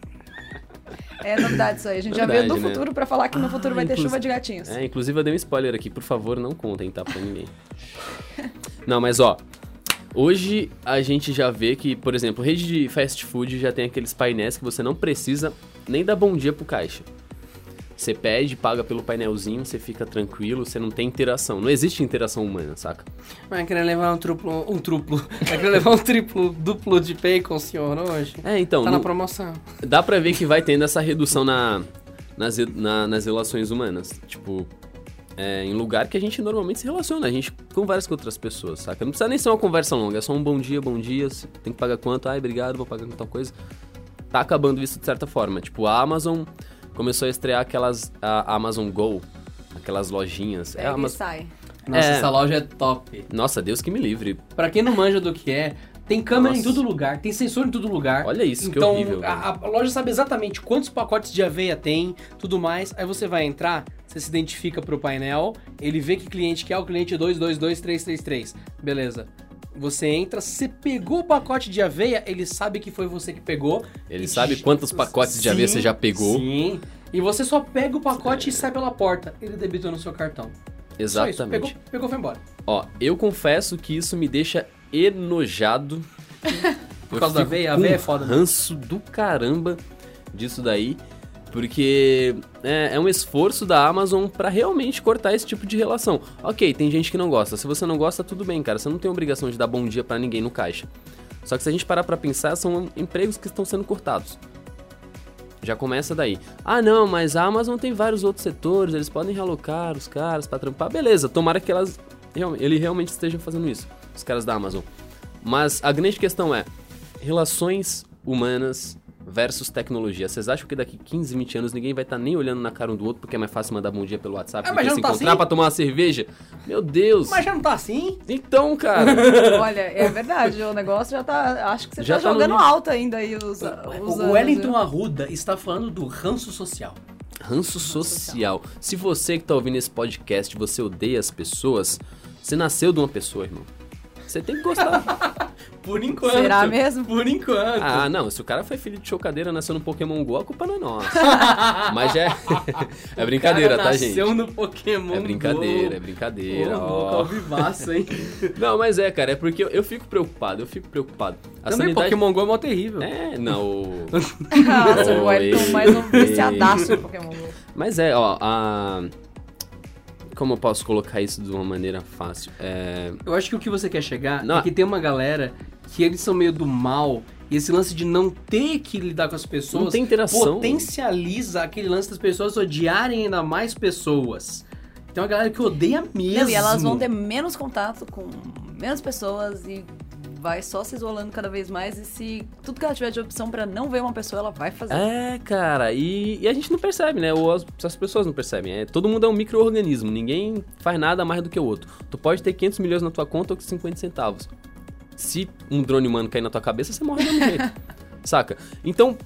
É novidade isso aí. A gente já Verdade, veio do né? futuro pra falar que no futuro Ah, vai ter chuva de gatinhos. É, inclusive eu dei um spoiler aqui, por favor, não contem, tá? Pra ninguém. Não, mas ó. Hoje a gente já vê que, por exemplo, rede de fast food já tem aqueles painéis que você não precisa nem dar bom dia pro caixa. Você pede, paga pelo painelzinho, você fica tranquilo, você não tem interação. Não existe interação humana, saca? Vai querer levar um triplo. Um triplo. Vai querer levar um triplo duplo de bacon, senhor, hoje? É, então, tá não- na promoção. dá pra ver que vai tendo essa redução na, nas, na- nas relações humanas. Tipo, é, em lugar que a gente normalmente se relaciona, a gente conversa com outras pessoas, saca? Não precisa nem ser uma conversa longa, é só um bom dia, bom dia, tem que pagar quanto? Ai, obrigado, vou pagar com tal coisa. Tá acabando isso de certa forma. Tipo, a Amazon começou a estrear aquelas a Amazon Go, aquelas lojinhas. É a Pega e Amazon... sai. Nossa, É. essa loja é top. Nossa, Deus que me livre. Pra quem não manja do que é, tem câmera em Nossa. todo lugar, tem sensor em todo lugar. Olha isso, que então, horrível. a, a loja sabe exatamente quantos pacotes de aveia tem, tudo mais. Aí você vai entrar, você se identifica pro painel, ele vê que cliente que é o cliente 222333. Beleza. Você entra, você pegou o pacote de aveia, ele sabe que foi você que pegou. Ele sabe quantos pacotes de aveia você já pegou. Sim. E você só pega o pacote e sai pela porta. Ele debitou no seu cartão. Só isso. Exatamente. Pegou, pegou foi embora. Ó, eu confesso que isso me deixa enojado. Por causa da aveia? A aveia é foda, ranço do caramba disso daí. Porque é, é um esforço da Amazon pra realmente cortar esse tipo de relação. Ok, tem gente que não gosta. Se você não gosta, tudo bem, cara. Você não tem obrigação de dar bom dia pra ninguém no caixa. Só que se a gente parar pra pensar, são empregos que estão sendo cortados. Já começa daí. Ah, não, mas a Amazon tem vários outros setores, eles podem realocar os caras pra trampar. Beleza, tomara que elas ele realmente estejam fazendo isso, os caras da Amazon. Mas a grande questão é relações humanas versus tecnologia. Vocês acham que daqui 15, 20 anos ninguém vai estar nem olhando na cara um do outro porque é mais fácil mandar bom dia pelo WhatsApp Ah, do que se tá encontrar assim? pra tomar uma cerveja? Meu Deus! Mas já não tá assim? Então, cara, Olha, é verdade, o negócio já tá. Acho que você Já tá, tá no jogando nível. alto ainda aí os, os O Wellington viu? Arruda está falando do ranço social. ranço social. Se você que tá ouvindo esse podcast, você odeia as pessoas, você nasceu de uma pessoa, irmão. Você tem que gostar. Por enquanto. Será mesmo? Por enquanto. Ah, não, se o cara foi filho de chocadeira, nasceu no Pokémon GO, a culpa não é nossa. Mas é. É brincadeira, Cara tá, gente? nasceu no Pokémon É brincadeira, é Go. brincadeira. Ô, ó. louco, ao vivaço, hein? Não, mas é, cara, é porque eu, eu fico preocupado, eu fico preocupado. A Também sanidade... Pokémon GO é mó terrível. É, não. o- Nossa, o Wellington Oi. mais um viciadaço no Pokémon GO. Mas é, ó, a. Como eu posso colocar isso de uma maneira fácil? É. Eu acho que o que você quer chegar Não. é que tem uma galera que eles são meio do mal. E esse lance de não ter que lidar com as pessoas Não tem interação. potencializa aquele lance das pessoas odiarem ainda mais pessoas. Tem uma galera que odeia mesmo. Não, e elas vão ter menos contato com menos pessoas e vai só se isolando cada vez mais. E se tudo que ela tiver de opção pra não ver uma pessoa, ela vai fazer. É, cara, e, e a gente não percebe, né? Ou as, as pessoas não percebem. É, todo mundo é um micro-organismo, ninguém faz nada mais do que o outro. Tu pode ter 500 milhões na tua conta ou 50 centavos. Se um drone humano cair na tua cabeça, você morre do mesmo jeito. Saca? Então,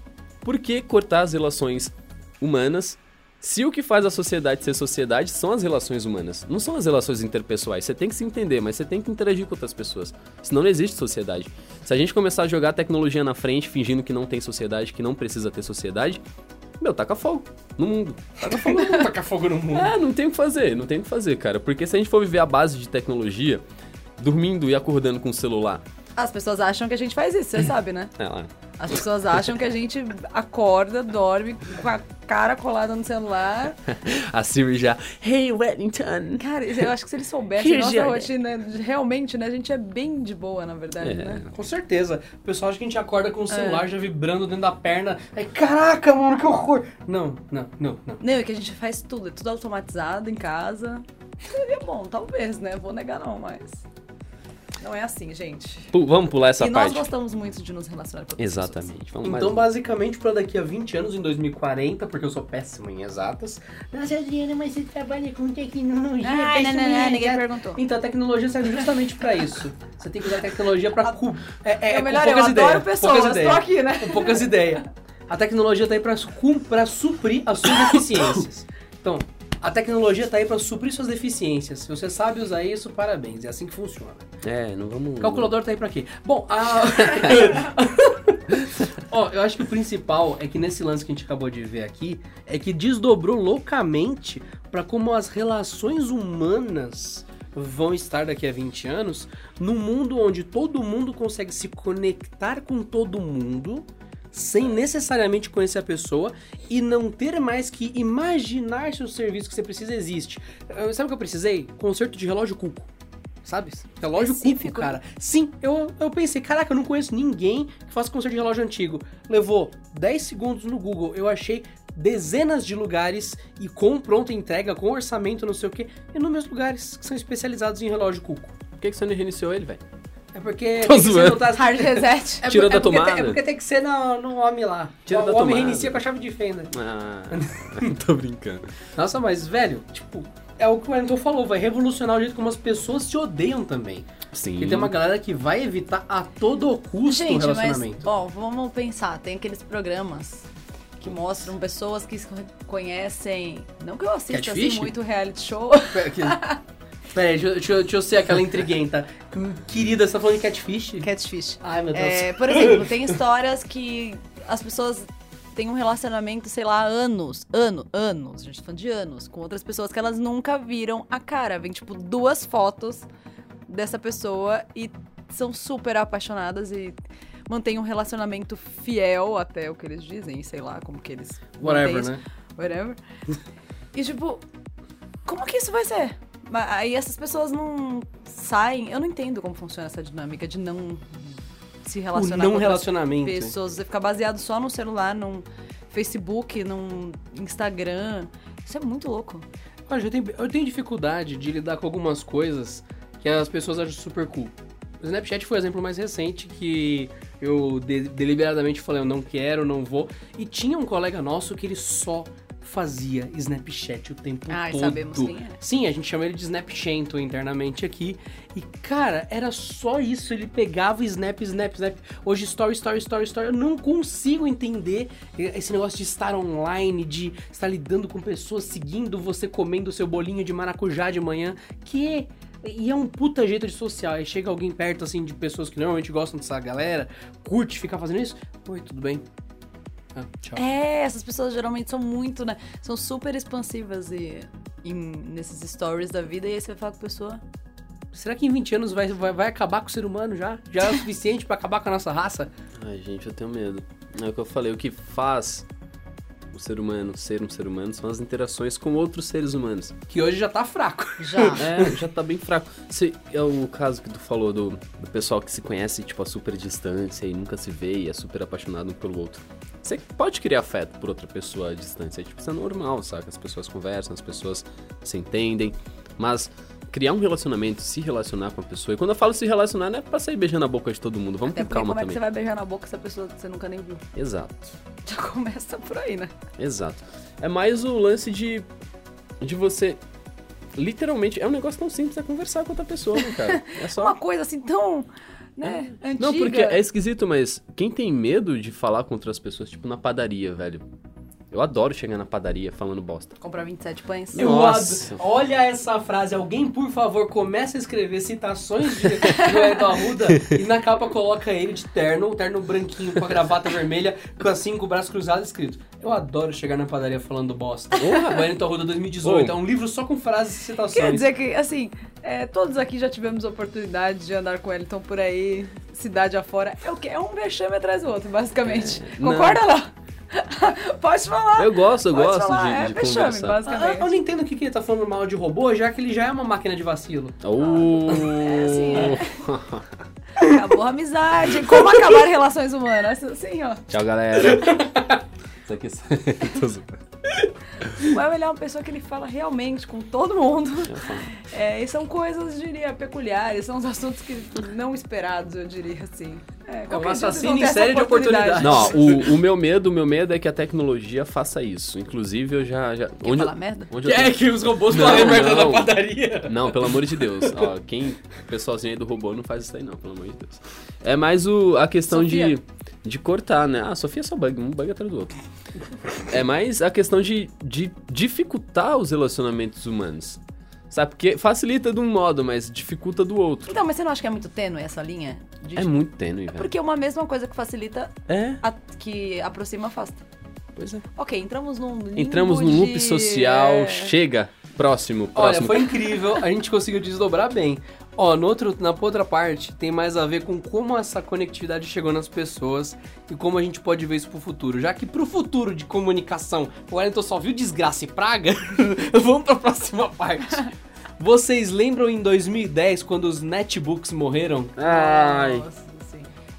por que cortar as relações humanas Se o que faz a sociedade ser sociedade são as relações humanas, não são as relações interpessoais. Você tem que se entender, mas você tem que interagir com outras pessoas. Senão não existe sociedade. Se a gente começar a jogar a tecnologia na frente, fingindo que não tem sociedade, que não precisa ter sociedade, meu, taca fogo no mundo. Taca fogo no mundo. Tacar fogo no mundo. É, não tem o que fazer, não tem o que fazer, cara. Porque se a gente for viver a base de tecnologia, dormindo e acordando com o celular, As pessoas acham que a gente faz isso, você sabe, né? é lá. As pessoas acham que a gente acorda, dorme com a cara colada no celular. A Siri já, Hey Wellington. Cara, eu acho que se eles soubessem nossa rotina, realmente, né? A gente é bem de boa, na verdade, É. né? Com certeza. O pessoal acha que a gente acorda com o celular já vibrando dentro da perna. Aí, caraca, mano, que horror. Não, não, não, não. Não, é que a gente faz tudo, é tudo automatizado em casa. Seria bom, talvez, né? Vou negar não, mas... Não é assim, gente. Pu- vamos pular essa e nós parte. gostamos muito de nos relacionar com outras. Exatamente. Vamos Então, mais... basicamente, pra daqui a 20 anos, em 2040, porque eu sou péssimo em exatas. Nossa, Adriana, mas você trabalha com tecnologia. Ai, não, não, não, ninguém exatas." perguntou. Então, a tecnologia serve justamente pra isso. Você tem que usar a tecnologia pra... Cu... É, é, É, melhor, eu poucas adoro ideias. pessoas, poucas tô ideias. aqui, né? Com poucas ideias. A tecnologia tá aí pra suprir as suas deficiências. Então, a tecnologia tá aí pra suprir suas deficiências. Se você sabe usar isso, parabéns. É assim que funciona. É, não vamos... O calculador tá aí pra quê? Bom, a... Ó, eu acho que o principal é que nesse lance que a gente acabou de ver aqui, é que desdobrou loucamente pra como as relações humanas vão estar daqui a 20 anos, num mundo onde todo mundo consegue se conectar com todo mundo, sem necessariamente conhecer a pessoa e não ter mais que imaginar se o serviço que você precisa existe. Sabe o que eu precisei? Conserto de relógio cuco. Sabe? Relógio cuco, Específico. cara. Sim, eu, eu pensei, caraca, eu não conheço ninguém que faça conserto de relógio antigo. Levou 10 segundos no Google, eu achei dezenas de lugares e com pronta entrega, com orçamento, não sei o que, inúmeros lugares que são especializados em relógio cuco. Por que, que você não reiniciou ele, velho? É porque. Tô tem que ser zoando. no tá- Hard reset. É, Tirou é da porque tem- tomada? É porque tem que ser no, no homem lá. Tira o, da o homem tomada. reinicia com a chave de fenda. Ah, tô brincando. Nossa, mas, velho, tipo, é o que o Wellington falou, vai revolucionar o jeito como as pessoas se odeiam também. Sim. Porque tem uma galera que vai evitar a todo custo o Gente, mas, relacionamento. ó, vamos pensar, tem aqueles programas que mostram pessoas que se conhecem. Não que eu assista Catfish? assim muito reality show. Pera, que- Pera aí, deixa, eu- deixa, deixa eu ser aquela intriguenta. Querida, você tá falando de catfish? Catfish. Ai, meu Deus. É, por exemplo, tem histórias que as pessoas têm um relacionamento, sei lá, anos, ano, anos, a gente tá falando de anos, com outras pessoas que elas nunca viram a cara. Vem, tipo, duas fotos dessa pessoa e são super apaixonadas e mantêm um relacionamento fiel até o que eles dizem, sei lá, como que eles Whatever, né? whatever. E tipo, como que isso vai ser? Mas Aí essas pessoas não saem. Eu não entendo como funciona essa dinâmica de não se O relacionar não com relacionamento. pessoas. Você ficar baseado só no celular, num Facebook, num Instagram. Isso é muito louco. Olha, eu tenho, eu tenho dificuldade de lidar com algumas coisas que as pessoas acham super cool. O Snapchat foi o exemplo mais recente que eu de- deliberadamente falei, eu não quero, não vou. E tinha um colega nosso que ele só fazia Snapchat o tempo Ai, todo. sabemos quem é. Sim, a gente chama ele de Snapchento internamente aqui. E, cara, era só isso. Ele pegava Snap, Snap, Snap. Hoje, Story, Story, Story, Story. Eu não consigo entender esse negócio de estar online, de estar lidando com pessoas, seguindo você comendo o seu bolinho de maracujá de manhã. Que... E é um puta jeito de social. Aí chega alguém perto, assim, de pessoas que normalmente gostam dessa galera, curte ficar fazendo isso. Oi, tudo bem? Ah, tchau. É, essas pessoas geralmente são muito, né? São super expansivas e, em- nesses stories da vida. E aí você vai falar com a pessoa. Será que em 20 anos vai, vai, vai acabar com o ser humano já? Já é o suficiente pra acabar com a nossa raça? Ai, gente, eu tenho medo. É o que eu falei, o que faz o ser humano ser um ser humano são as interações com outros seres humanos. Que hoje já tá fraco. Já. É, já tá bem fraco. Se, é o caso que tu falou do, do pessoal que se conhece, tipo, a super distância e nunca se vê e é super apaixonado um pelo outro. Você pode criar afeto por outra pessoa à distância, tipo, isso é normal, saca? As pessoas conversam, as pessoas se entendem, mas criar um relacionamento, se relacionar com a pessoa, e quando eu falo se relacionar, não é pra sair beijando a boca de todo mundo, vamos Até com calma como é que também. você vai beijar na boca essa pessoa que você nunca nem viu? Exato. Já começa por aí, né? Exato. É mais o lance de, de você. Literalmente, é um negócio tão simples, é conversar com outra pessoa, né, cara? É só. Uma coisa assim tão, né, antiga. Não, porque é esquisito, mas quem tem medo de falar com outras pessoas, tipo na padaria, velho? Eu adoro chegar na padaria falando bosta. Comprar 27 pães. Eu Nossa. ado- Olha essa frase. Alguém, por favor, comece a escrever citações de Joel Arruda e na capa coloca ele de terno, um terno branquinho com a gravata vermelha, com assim, com o braço cruzado escrito. Eu adoro chegar na padaria falando bosta. Wellington Arruda 2018. Oh. É um livro só com frases e citações. Quer dizer que, assim, é, todos aqui já tivemos oportunidade de andar com o Wellington por aí, cidade afora. É o quê? É um vexame atrás do outro, basicamente. não. Concorda, não? Pode falar. Eu gosto, eu Pode gosto falar, de, é de vexame, conversar. Ah, basicamente. eu não entendo o que, que ele tá falando mal de robô, já que ele já é uma máquina de vacilo. Oh. É, assim, Acabou a amizade. Como acabar relações humanas? Assim, ó. Tchau, galera. Isso aqui Tô zoando. O El, ele é uma pessoa que ele fala realmente com todo mundo. Eu. É, e são coisas, diria, peculiares. São os assuntos que não esperados, eu diria assim. É, um assassino vão ter em série de oportunidade. oportunidades. Não, o, o meu medo, o meu medo é que a tecnologia faça isso. Inclusive, eu já. já Quer onde, falar merda? onde eu É que os robôs Não, falam merda não. na padaria. Não, pelo amor de Deus. Ó, quem. O pessoalzinho aí do robô não faz isso aí, não, pelo amor de Deus. É mais o, a questão Sofia. de cortar, né? Ah, Sofia é só bug, um bug atrás do outro. É mais a questão de, de dificultar os relacionamentos humanos. Sabe? Porque facilita de um modo, mas dificulta do outro. Então, mas você não acha que é muito tênue essa linha? De- É muito tênue, velho. Porque uma mesma coisa que facilita, É, a- que aproxima, afasta. pois é. Ok, entramos num Entramos num loop de- social, é, chega. Próximo, Olha, próximo. foi incrível, a gente conseguiu desdobrar bem. Ó, no outro, na outra parte, tem mais a ver com como essa conectividade chegou nas pessoas e como a gente pode ver isso pro futuro. Já que pro futuro de comunicação, o Wellington só viu desgraça e praga, vamos pra próxima parte. Vocês lembram em 2010, quando os netbooks morreram? Ai. Nossa, sim.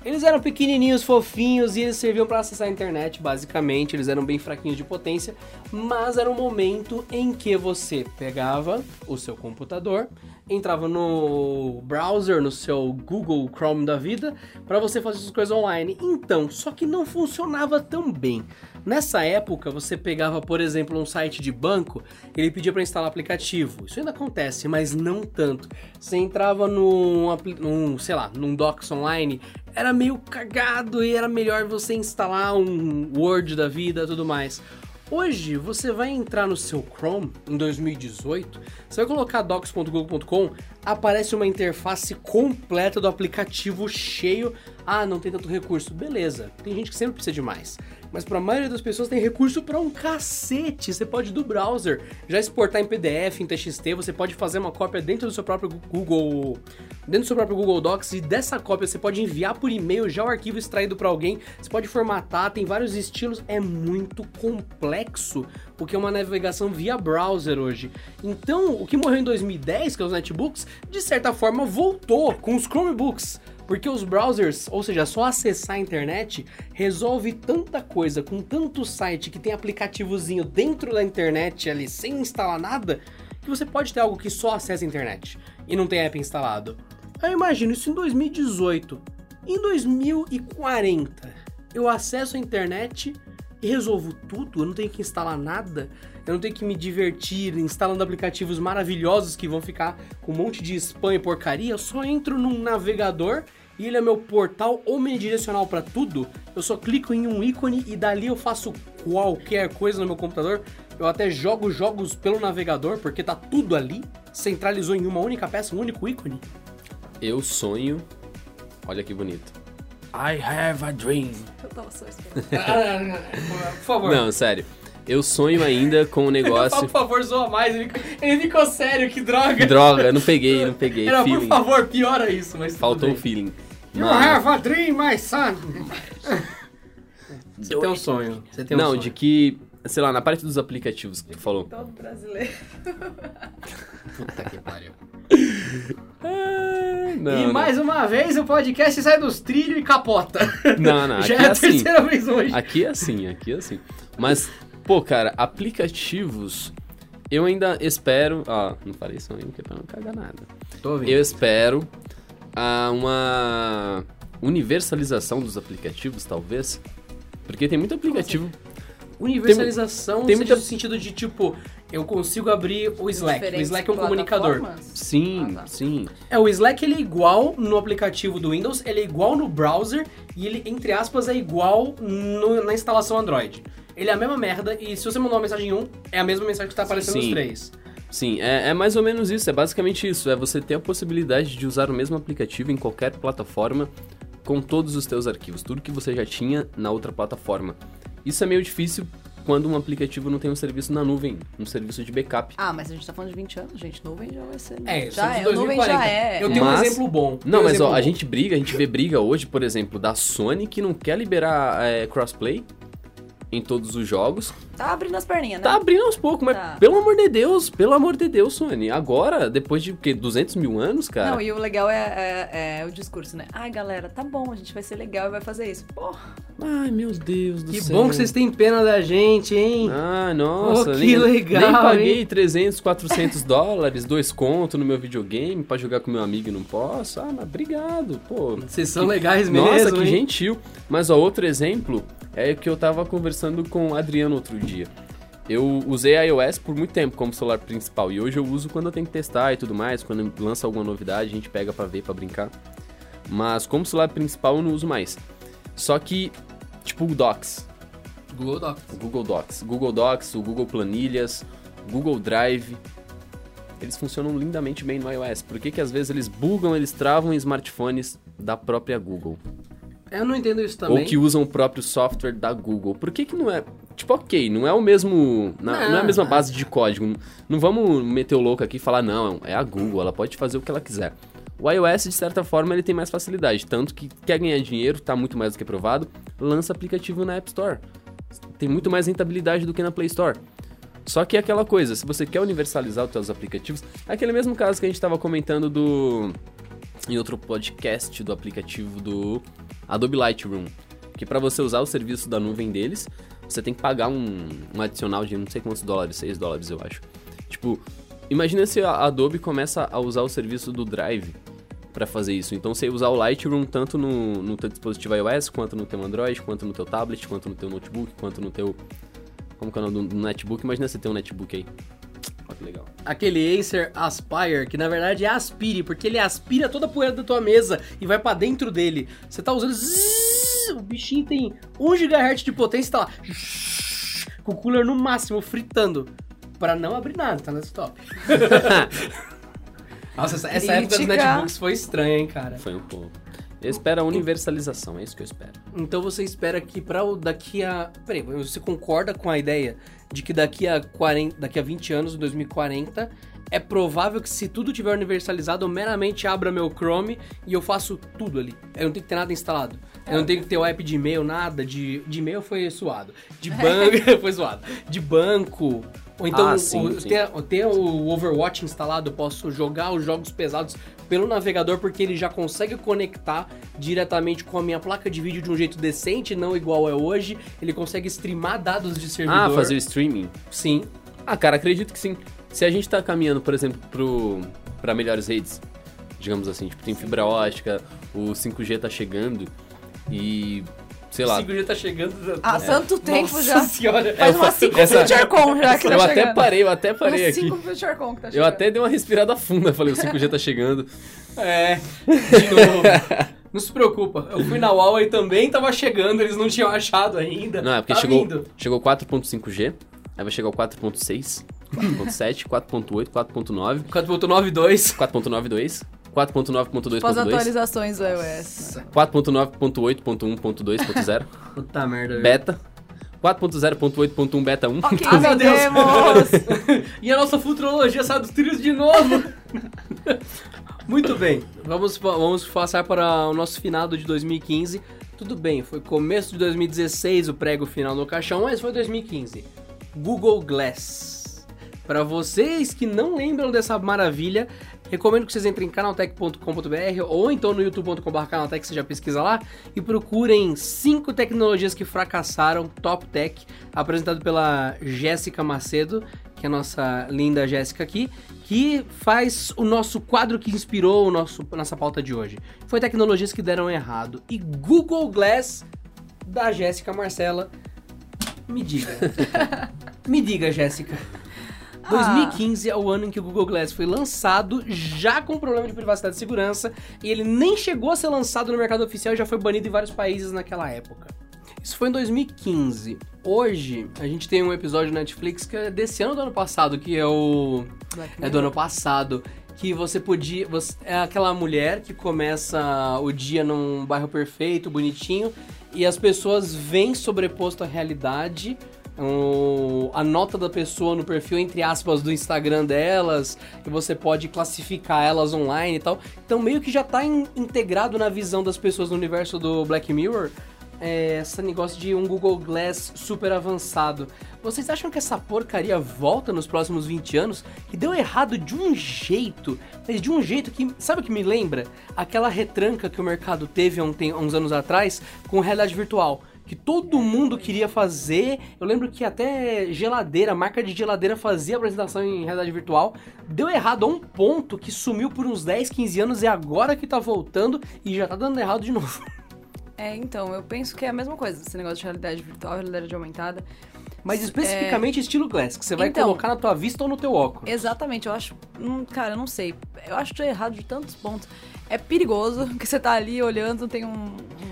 Eles eram pequenininhos, fofinhos e eles serviam para acessar a internet, basicamente. Eles eram bem fraquinhos de potência, mas era um momento em que você pegava o seu computador, entrava no browser, no seu Google Chrome da vida, para você fazer suas coisas online. Então, só que não funcionava tão bem. Nessa época, você pegava, por exemplo, um site de banco, ele pedia para instalar aplicativo. Isso ainda acontece, mas não tanto. Você entrava num, num, sei lá, num Docs online, era meio cagado e era melhor você instalar um Word da vida tudo mais. Hoje, você vai entrar no seu Chrome em 2018, você vai colocar docs.google.com, aparece uma interface completa do aplicativo cheio. Ah, não tem tanto recurso. Beleza, tem gente que sempre precisa de mais. Mas para a maioria das pessoas tem recurso para um cacete. Você pode do browser já exportar em PDF, em TXT, você pode fazer uma cópia dentro do seu próprio Google, dentro do seu próprio Google Docs e dessa cópia você pode enviar por e-mail já o arquivo extraído para alguém. Você pode formatar, tem vários estilos, é muito complexo o que é uma navegação via browser hoje. Então, o que morreu em 2010, que é os netbooks, de certa forma voltou com os Chromebooks. Porque os browsers, ou seja, só acessar a internet, resolve tanta coisa com tanto site que tem aplicativozinho dentro da internet ali sem instalar nada, que você pode ter algo que só acessa a internet e não tem app instalado. Eu imagino isso em 2018. Em 2040, eu acesso a internet e resolvo tudo, eu não tenho que instalar nada, eu não tenho que me divertir instalando aplicativos maravilhosos que vão ficar com um monte de spam e porcaria, eu só entro num navegador e ele é meu portal omnidirecional para tudo. Eu só clico em um ícone e dali eu faço qualquer coisa no meu computador. Eu até jogo jogos pelo navegador porque tá tudo ali, centralizou em uma única peça, um único ícone. Eu sonho. Olha que bonito. I have a dream. Eu tava só esperando. Por favor. Não, sério. Eu sonho ainda com o Fala, negócio. por favor, zoa mais. Ele, ele ficou sério, que droga. Droga, não peguei, não peguei. Era, por feeling. favor, piora isso, mas Faltou o feeling. You Mas- have a dream, my son. Você tem um sonho. Você tem um não, sonho. de que, sei lá, na parte dos aplicativos que tu falou. Todo brasileiro. Puta que pariu. Ah, Não, e não. mais uma vez o podcast sai dos trilhos e capota. Não, não, Já é é a assim. terceira vez hoje. Aqui é assim, aqui é assim. Mas, pô, cara, aplicativos, eu ainda espero. Ó, não falei isso ainda, que é pra não cagar nada. Tô ouvindo. Eu espero ah, uma universalização dos aplicativos, talvez. Porque tem muito aplicativo. Universalização tem seja muita- no sentido de, tipo, eu consigo abrir o Slack. O Slack é um comunicador. Sim, Ah, tá. sim. É, o Slack ele é igual no aplicativo do Windows, ele é igual no browser e ele, entre aspas, é igual no- na instalação Android. ele é a mesma merda e se você mandar uma mensagem em um, é a mesma mensagem que tá aparecendo nos Sim. três. Sim, é, é mais ou menos isso, é basicamente isso. É você ter a possibilidade de usar o mesmo aplicativo em qualquer plataforma com todos os teus arquivos, tudo que você já tinha na outra plataforma. Isso é meio difícil quando um aplicativo não tem um serviço na nuvem, um serviço de backup. Ah, mas a gente tá falando de 20 anos, gente. Nuvem já vai ser. É, já estamos é. em A nuvem 2040. já é. Eu tenho um Mas- exemplo bom. Não, um mas ó, a bom. gente briga, a gente vê briga hoje, por exemplo, da Sony que não quer liberar é, crossplay em todos os jogos. Tá abrindo as perninhas, né? Tá abrindo aos poucos, mas Tá. pelo amor de Deus, pelo amor de Deus, Sony. Agora, depois de o quê? 200 mil anos, cara? Não, e o legal é, é- é o discurso, né? Ai, galera, tá bom, a gente vai ser legal e vai fazer isso. Porra, Ai, meu Deus do Que céu. bom que vocês têm pena da gente, hein? Ah, nossa, Oh, que nem, legal, nem paguei hein? 300, 400 dólares, dois conto no meu videogame pra jogar com meu amigo e não posso. Ah, mas obrigado, pô. Vocês são legais mesmo, Nossa, que hein? gentil. Mas ó, outro exemplo é que eu tava conversando com o Adriano outro dia. Eu usei iOS por muito tempo como celular principal e hoje eu uso quando eu tenho que testar e tudo mais, quando lança alguma novidade a gente pega pra ver, pra brincar. Mas como celular principal eu não uso mais. Só que, tipo o Docs, Google Docs. o Google Docs, Google Docs, o Google Planilhas, Google Drive, eles funcionam lindamente bem no iOS. Por que que às vezes eles bugam, eles travam em smartphones da própria Google? Eu não entendo isso também. Ou que usam o próprio software da Google. Por que que não é... Tipo, ok, não é o mesmo... Não, não é a mesma Não. base de código. Não vamos meter o louco aqui e falar, não, é a Google, ela pode fazer o que ela quiser. O iOS, de certa forma, ele tem mais facilidade. Tanto que quer ganhar dinheiro, tá muito mais do que provado, lança aplicativo na App Store. Tem muito mais rentabilidade do que na Play Store. Só que é aquela coisa, se você quer universalizar os seus aplicativos, é aquele mesmo caso que a gente estava comentando do em outro podcast do aplicativo do Adobe Lightroom, que para você usar o serviço da nuvem deles, você tem que pagar um, um adicional de não sei quantos dólares, 6 dólares eu acho. Tipo, imagina se a Adobe começa a usar o serviço do Drive para fazer isso. Então você usar o Lightroom tanto no, no teu dispositivo iOS, quanto no teu Android, quanto no teu tablet, quanto no teu notebook, quanto no teu como que é o nome do netbook? Imagina você ter um netbook aí. Olha que legal. Aquele Acer Aspire, que na verdade é Aspire, porque ele aspira toda a poeira da tua mesa e vai pra dentro dele. Você tá usando. zzzz, O bichinho tem 1 GHz de potência e tá lá. Com o cooler no máximo, fritando. Pra não abrir nada, tá no desktop. Nossa, essa, essa época dos netbooks foi estranha, hein, cara. Foi um pouco. Eu espero a universalização, é isso que eu espero. Então você espera que para o daqui a. Peraí, você concorda com a ideia de que daqui a 40, daqui a 20 anos, em 2040, é provável que se tudo tiver universalizado, eu meramente abra meu Chrome e eu faço tudo ali. Eu não tenho que ter nada instalado. Eu não tenho que ter o app de e-mail, nada. De, de e-mail foi suado. De banco. foi suado. De banco. Ou então Ah, sim, o- sim. ter, ter o Overwatch instalado, eu posso jogar os jogos pesados pelo navegador, porque ele já consegue conectar diretamente com a minha placa de vídeo de um jeito decente, não igual é hoje. Ele consegue streamar dados de servidor. Ah, fazer o streaming? Sim. Ah, cara, acredito que sim. Se a gente tá caminhando, por exemplo, pro, pra melhores redes, digamos assim, tipo, tem fibra ótica, o 5G tá chegando e, sei lá, O 5G tá chegando. há tanto tempo Nossa já. senhora. Faz É, umas fa- 5 essa- de Arcon já que eu tá até chegando. parei, eu até parei Umas aqui. 5 fios de Arcon que tá Eu chegando. até dei uma respirada funda, falei, o 5G tá chegando. É, de novo. Não se preocupa, eu fui na Huawei também tava chegando, eles não tinham achado ainda. Não, é porque tá chegou, vindo. chegou 4.5G, aí vai chegar o 4.6, 4.7, 4.8, 4.9, 4.92. 4.92, 4.9.2.2, Tipo as atualizações do iOS. 4.9.8.1.2.0, Puta merda, beta, 4.0.8.1 beta 1. Ok, Ah, meu Deus. E a nossa futurologia sai dos trilhos de novo. Muito bem, vamos, vamos passar para o nosso finado de 2015. Tudo bem, foi começo de 2016 o prego final no caixão, mas foi 2015. Google Glass. Para vocês que não lembram dessa maravilha, recomendo que vocês entrem em canaltech.com.br ou então no youtube.com.br canaltech, você já pesquisa lá, e procurem cinco tecnologias que fracassaram, Top Tech, apresentado pela Jéssica Macedo, que é a nossa linda Jéssica aqui, que faz o nosso quadro que inspirou o nosso, nossa pauta de hoje. Foi tecnologias que deram errado. E Google Glass, da Jéssica Marcela, me diga. me diga, Jéssica. 2015 é o ano em que o Google Glass foi lançado, já com problema de privacidade e segurança, e ele nem chegou a ser lançado no mercado oficial e já foi banido em vários países naquela época. Isso foi em 2015. Hoje, a gente tem um episódio na Netflix que é desse ano do ano passado, que é o. É do ano passado. Que você podia. você- é aquela mulher que começa o dia num bairro perfeito, bonitinho, e as pessoas veem sobreposto à realidade. A nota da pessoa no perfil, entre aspas, do Instagram delas, e você pode classificar elas online e tal. Então, meio que já tá in- integrado na visão das pessoas no universo do Black Mirror é, esse negócio de um Google Glass super avançado. Vocês acham que essa porcaria volta nos próximos 20 anos? Que deu errado de um jeito, mas de um jeito que. Sabe o que me lembra? Aquela retranca que o mercado teve há uns anos atrás com realidade virtual. Que todo mundo queria fazer. Eu lembro que até geladeira, marca de geladeira fazia apresentação em realidade virtual. Deu errado a um ponto que sumiu por uns 10, 15 anos e agora que tá voltando e já tá dando errado de novo. É, então, eu penso que é a mesma coisa, esse negócio de realidade virtual, realidade aumentada. Mas especificamente estilo Glass, que você vai Então- colocar na tua vista ou no teu óculos. Exatamente, eu acho. hum, cara, eu não sei. Eu acho errado de tantos pontos. É perigoso, que você tá ali olhando, tem um,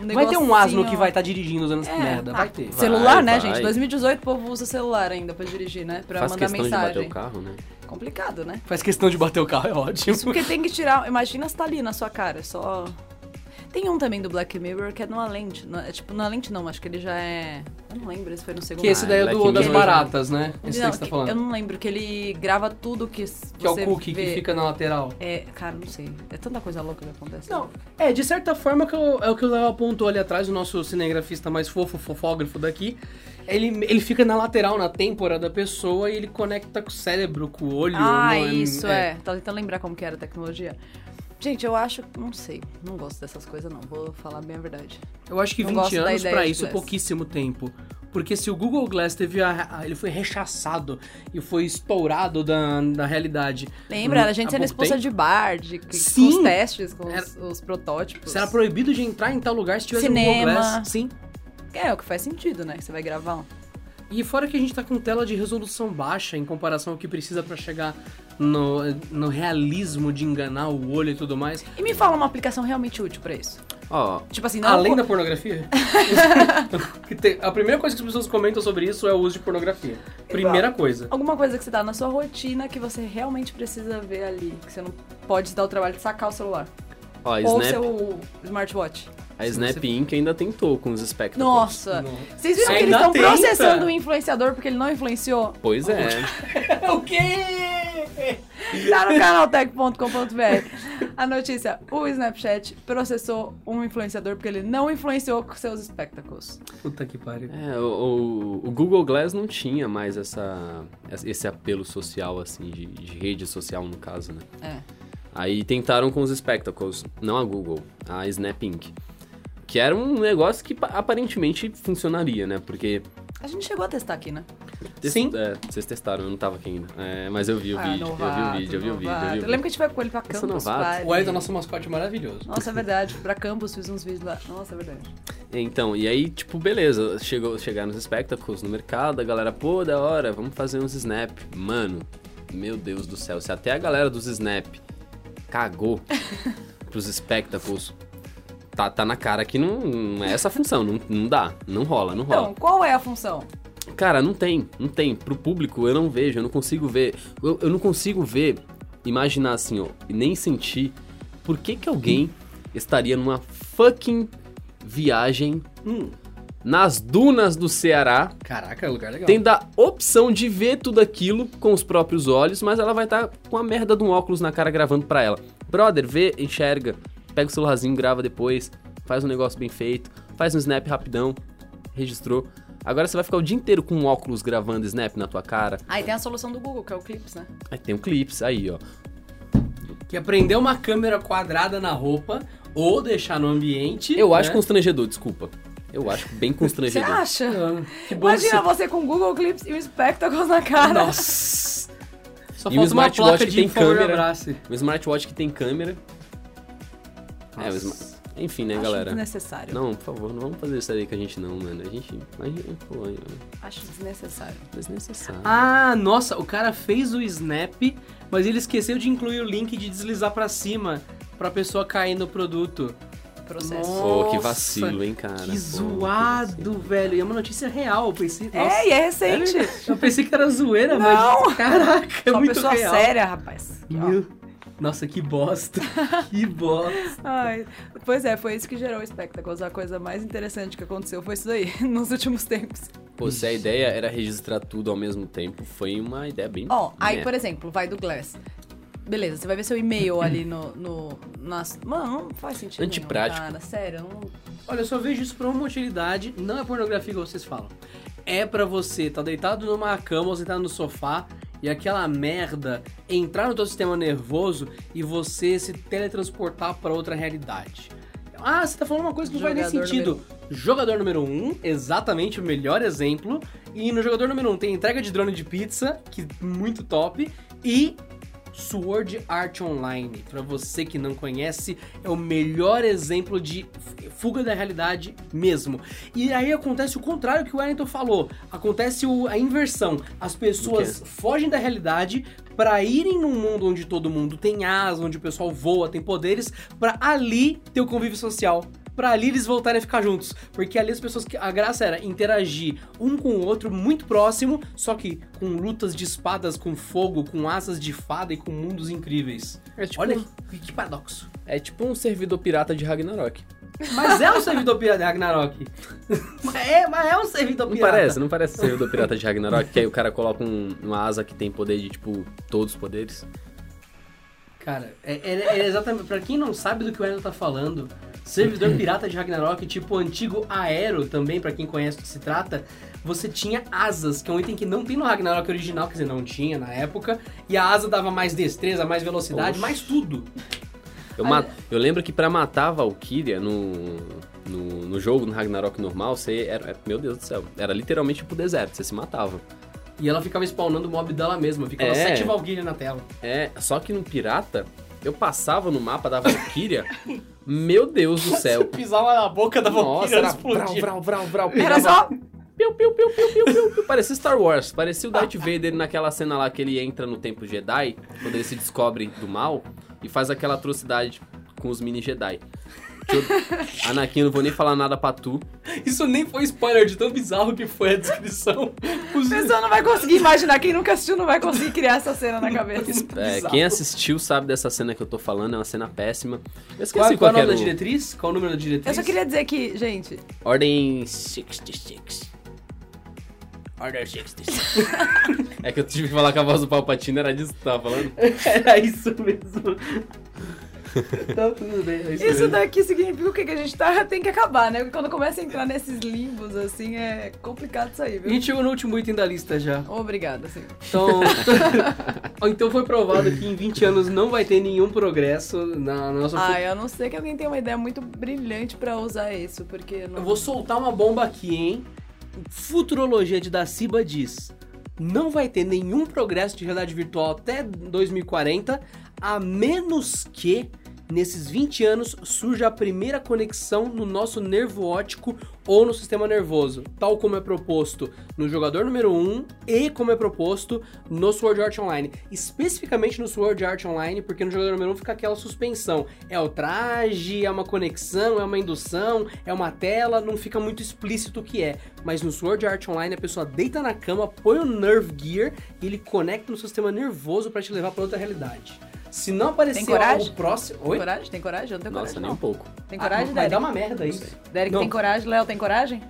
um Vai ter um asno que vai estar dirigindo usando essa É, merda, ah, vai ter. Celular, Vai, né, vai. gente? 2018 o povo usa celular ainda pra dirigir, né? Pra Faz mandar questão de bater mensagem. o carro, né? Complicado, né? Faz questão de bater o carro, é ótimo. Isso porque tem que tirar. Imagina se tá ali na sua cara, é só. Tem um também do Black Mirror que é numa lente. não- É tipo, na lente não, acho que ele já é. Eu não lembro se foi no segundo. Que esse Ah, daí é Black do, das Mirror. baratas, né? Esse não, que você tá falando. Eu não lembro, que ele grava tudo que Que é o cookie vê. que fica na lateral. É, cara, não sei. É tanta coisa louca que acontece. Não, é, de certa forma que eu- é o que o Léo apontou ali atrás, o nosso cinegrafista mais fofo, fofógrafo daqui. Ele, ele fica na lateral, na têmpora da pessoa e ele conecta com o cérebro, com o olho. Ah, no- isso, é. Tá tentando lembrar como que era a tecnologia. Gente, eu acho. Não sei. Não gosto dessas coisas, não. Vou falar bem a verdade. Eu acho que Não 20 gosto da anos de isso é pouquíssimo tempo. Porque se o Google Glass teve a, a- ele foi rechaçado e foi estourado da, da realidade. Lembra? a gente pouco expulsa tempo, de bar, de, com Sim. os testes, com Era- os, os protótipos. Era proibido de entrar em tal lugar se tivesse um Google Cinema. Glass. Sim. É, o que faz sentido, né? Que você vai gravar. E fora que a gente tá com tela de resolução baixa em comparação ao que precisa pra chegar no, no realismo de enganar o olho e tudo mais. E me fala uma aplicação realmente útil pra isso. Ó, Tipo assim, não... Além da pornografia? A primeira coisa que as pessoas comentam sobre isso é o uso de pornografia. Primeira coisa. Alguma coisa que você tá na sua rotina que você realmente precisa ver ali. Que você não pode se dar o trabalho de sacar o celular. ó, a Ou Snap, seu smartwatch. A Snap Inc. ainda tentou com os Spectacles. Nossa! Não. Vocês viram que eles estão processando o influenciador porque ele não influenciou? Pois é. o quê? Tá no canaltech.com.br. A notícia: o Snapchat processou um influenciador porque ele não influenciou com seus espectacles. Puta que pariu. É, o, o- o Google Glass não tinha mais essa, esse apelo social, assim, de, de rede social, no caso, né? É. Aí tentaram com os Spectacles, não a Google, a Snap Inc. Que era um negócio que pa- aparentemente funcionaria, né? Porque... A gente chegou a testar aqui, né? Sim. É, vocês testaram, eu não tava aqui ainda. É, mas eu vi o Ah, vídeo, eu vi o novato, vídeo, eu vi o vídeo, eu novato. vi o Eu lembro que a gente foi com ele pra sou Campus novato. Party. O Ed é nosso mascote maravilhoso. Nossa, é verdade. Pra Campus fiz uns vídeos lá. Nossa, é verdade. Então, e aí, tipo, beleza, chegou, chegaram os Spectacles no mercado, a galera, pô, da hora, vamos fazer uns Snap. Mano, meu Deus do céu, se até a galera dos Snap cagou pros Spectacles, tá, tá na cara que não, não é essa a função, não, não dá, não rola, não rola. Então, qual é a função? Cara, não tem, não tem. Pro público eu não vejo, eu não consigo ver. Eu, eu não consigo ver, imaginar assim, ó, e nem sentir por que que alguém estaria numa fucking viagem Hum, nas dunas do Ceará, caraca, lugar legal. tendo a opção de ver tudo aquilo com os próprios olhos, mas ela vai estar com a merda de um óculos na cara gravando pra ela. Brother, vê, enxerga, pega o celularzinho, grava depois, faz um negócio bem feito, faz um snap rapidão, registrou. Agora você vai ficar o dia inteiro com um óculos gravando snap na tua cara. Ah, e tem a solução do Google, que é o Clips, né? Aí tem um clips, aí ó. Que é prender uma câmera quadrada na roupa ou deixar no ambiente. Eu acho né? constrangedor, desculpa. Eu acho bem Você constrangedor. acha? Ah, Que bom Imagina que você com o Google Clips e o Spectacles na cara. Nossa! Só E falta o uma smartwatch placa que de tem câmera. Um smartwatch que tem câmera. É, sma- Enfim, né, Acho galera? desnecessário. Não, por favor, não vamos fazer isso aí com a gente não, mano. A gente. A gente pô, é Acho desnecessário. desnecessário. Ah, nossa, o cara fez o snap, mas ele esqueceu de incluir o link de deslizar pra cima pra pessoa cair no produto. processo. Pô, que vacilo, hein, cara. Que Pô, zoado, velho. E é uma notícia real. Eu pensei, nossa, É, e é recente. Eu pensei que era zoeira, Não. mas. Caraca, é Sou uma muito pessoa real. séria, rapaz. Aqui. Meu... Nossa, que bosta. que bosta. Ai, pois é, foi isso que gerou o Spectacles. A coisa mais interessante que aconteceu foi isso daí, nos últimos tempos. Pô, se a ideia era registrar tudo ao mesmo tempo, foi uma ideia bem. Ó, aí, né? por exemplo, vai do Glass. Beleza, você vai ver seu e-mail ali no. no nas... Mano, não faz sentido. nenhum, Antiprático. cara, sério. Não... Olha, eu só vejo isso por uma utilidade. Não é pornografia que vocês falam. É pra você tá deitado numa cama ou sentado no sofá e aquela merda entrar no teu sistema nervoso e você se teletransportar pra outra realidade. Ah, você tá falando uma coisa que não faz nem sentido. Jogador número 1, um, exatamente o melhor exemplo. E no jogador número 1 um, tem entrega de drone de pizza, que é muito top. E Sword Art Online. Pra você que não conhece, é o melhor exemplo de fuga da realidade mesmo. E aí acontece o contrário que o Wellington falou. Acontece o- a inversão. As pessoas fogem da realidade pra irem num mundo onde todo mundo tem asa, onde o pessoal voa, tem poderes, pra ali ter o convívio social. Pra ali eles voltarem a ficar juntos. Porque ali as pessoas. A graça era interagir um com o outro muito próximo, só que com lutas de espadas, com fogo, com asas de fada e com mundos incríveis. É tipo, Olha que, que paradoxo. é tipo um servidor pirata de Ragnarok. Mas é um servidor pirata de Ragnarok. é, mas é um servidor Não pirata. parece? Não parece servidor pirata de Ragnarok? Que aí o cara coloca um- uma asa que tem poder de, tipo, todos os poderes. Cara, é, é- é exatamente. Pra quem não sabe do que o Eno tá falando, servidor pirata de Ragnarok, tipo o antigo Aero também, pra quem conhece do que se trata, você tinha asas, que é um item que não tem no Ragnarok original, quer dizer, não tinha na época, e a asa dava mais destreza, mais velocidade, Oxe. mais tudo. Eu, ma- eu lembro que pra matar a Valkyria no, no, no jogo, no Ragnarok normal, você era. Meu Deus do céu. Era literalmente pro deserto, você se matava. E ela ficava spawnando o mob dela mesma, ficava É. sete Valkyria na tela. É, só que no Pirata, eu passava no mapa da Valkyria. meu Deus do céu. pisava na boca da Nossa, era vrau, vrau, vrau. Era só. Piu, piu, piu, piu, piu, piu, piu. Parecia Star Wars. Parecia o Darth Vader naquela cena lá que ele entra no Templo Jedi, quando ele se descobre do mal, e faz aquela atrocidade com os mini Jedi. Eu- Anakin, eu não vou nem falar nada pra tu. Isso nem foi spoiler de tão bizarro que foi a descrição. Os- A pessoa não vai conseguir imaginar. Quem nunca assistiu não vai conseguir criar essa cena na cabeça. É, Bizarro. quem assistiu sabe dessa cena que eu tô falando, é uma cena péssima. Eu esqueci Qual, qual é o qual, nome da o- diretriz? Qual o número da diretriz? Eu só queria dizer que, gente, Ordem 66. Order 66. é que eu tive que falar com a voz do Palpatine, era disso que tu tava falando? Era isso mesmo. Tá tudo bem, é isso, isso daqui significa o que que a gente tá, tem que acabar, né? Porque quando começa a entrar nesses limbos, assim, é complicado isso aí, A viu? gente chegou no último item da lista já. Obrigada, assim. Então, então foi provado que em 20 anos não vai ter nenhum progresso na, na nossa... Ah, eu não sei que alguém tem uma ideia muito brilhante pra usar isso, porque eu não... Eu vou soltar uma bomba aqui, hein? Futurologia de Daciba diz: não vai ter nenhum progresso de realidade virtual até 2040, a menos que nesses 20 anos surja a primeira conexão no nosso nervo óptico ou no sistema nervoso, tal como é proposto no jogador número 1 e como é proposto no Sword Art Online. Especificamente no Sword Art Online, porque no jogador número 1 fica aquela suspensão. É o traje, é uma conexão, é uma indução, é uma tela, não fica muito explícito o que é. Mas no Sword Art Online a pessoa deita na cama, põe o Nerve Gear e ele conecta no sistema nervoso pra te levar pra outra realidade. Se não aparecer Tem coragem? algo próximo... Tem Oi? coragem? Tem coragem? Eu não tenho Nossa, coragem, nem um pouco. Tem Ah, coragem, vai Derek? dar uma merda isso. Derek Não. tem coragem? Léo tem coragem?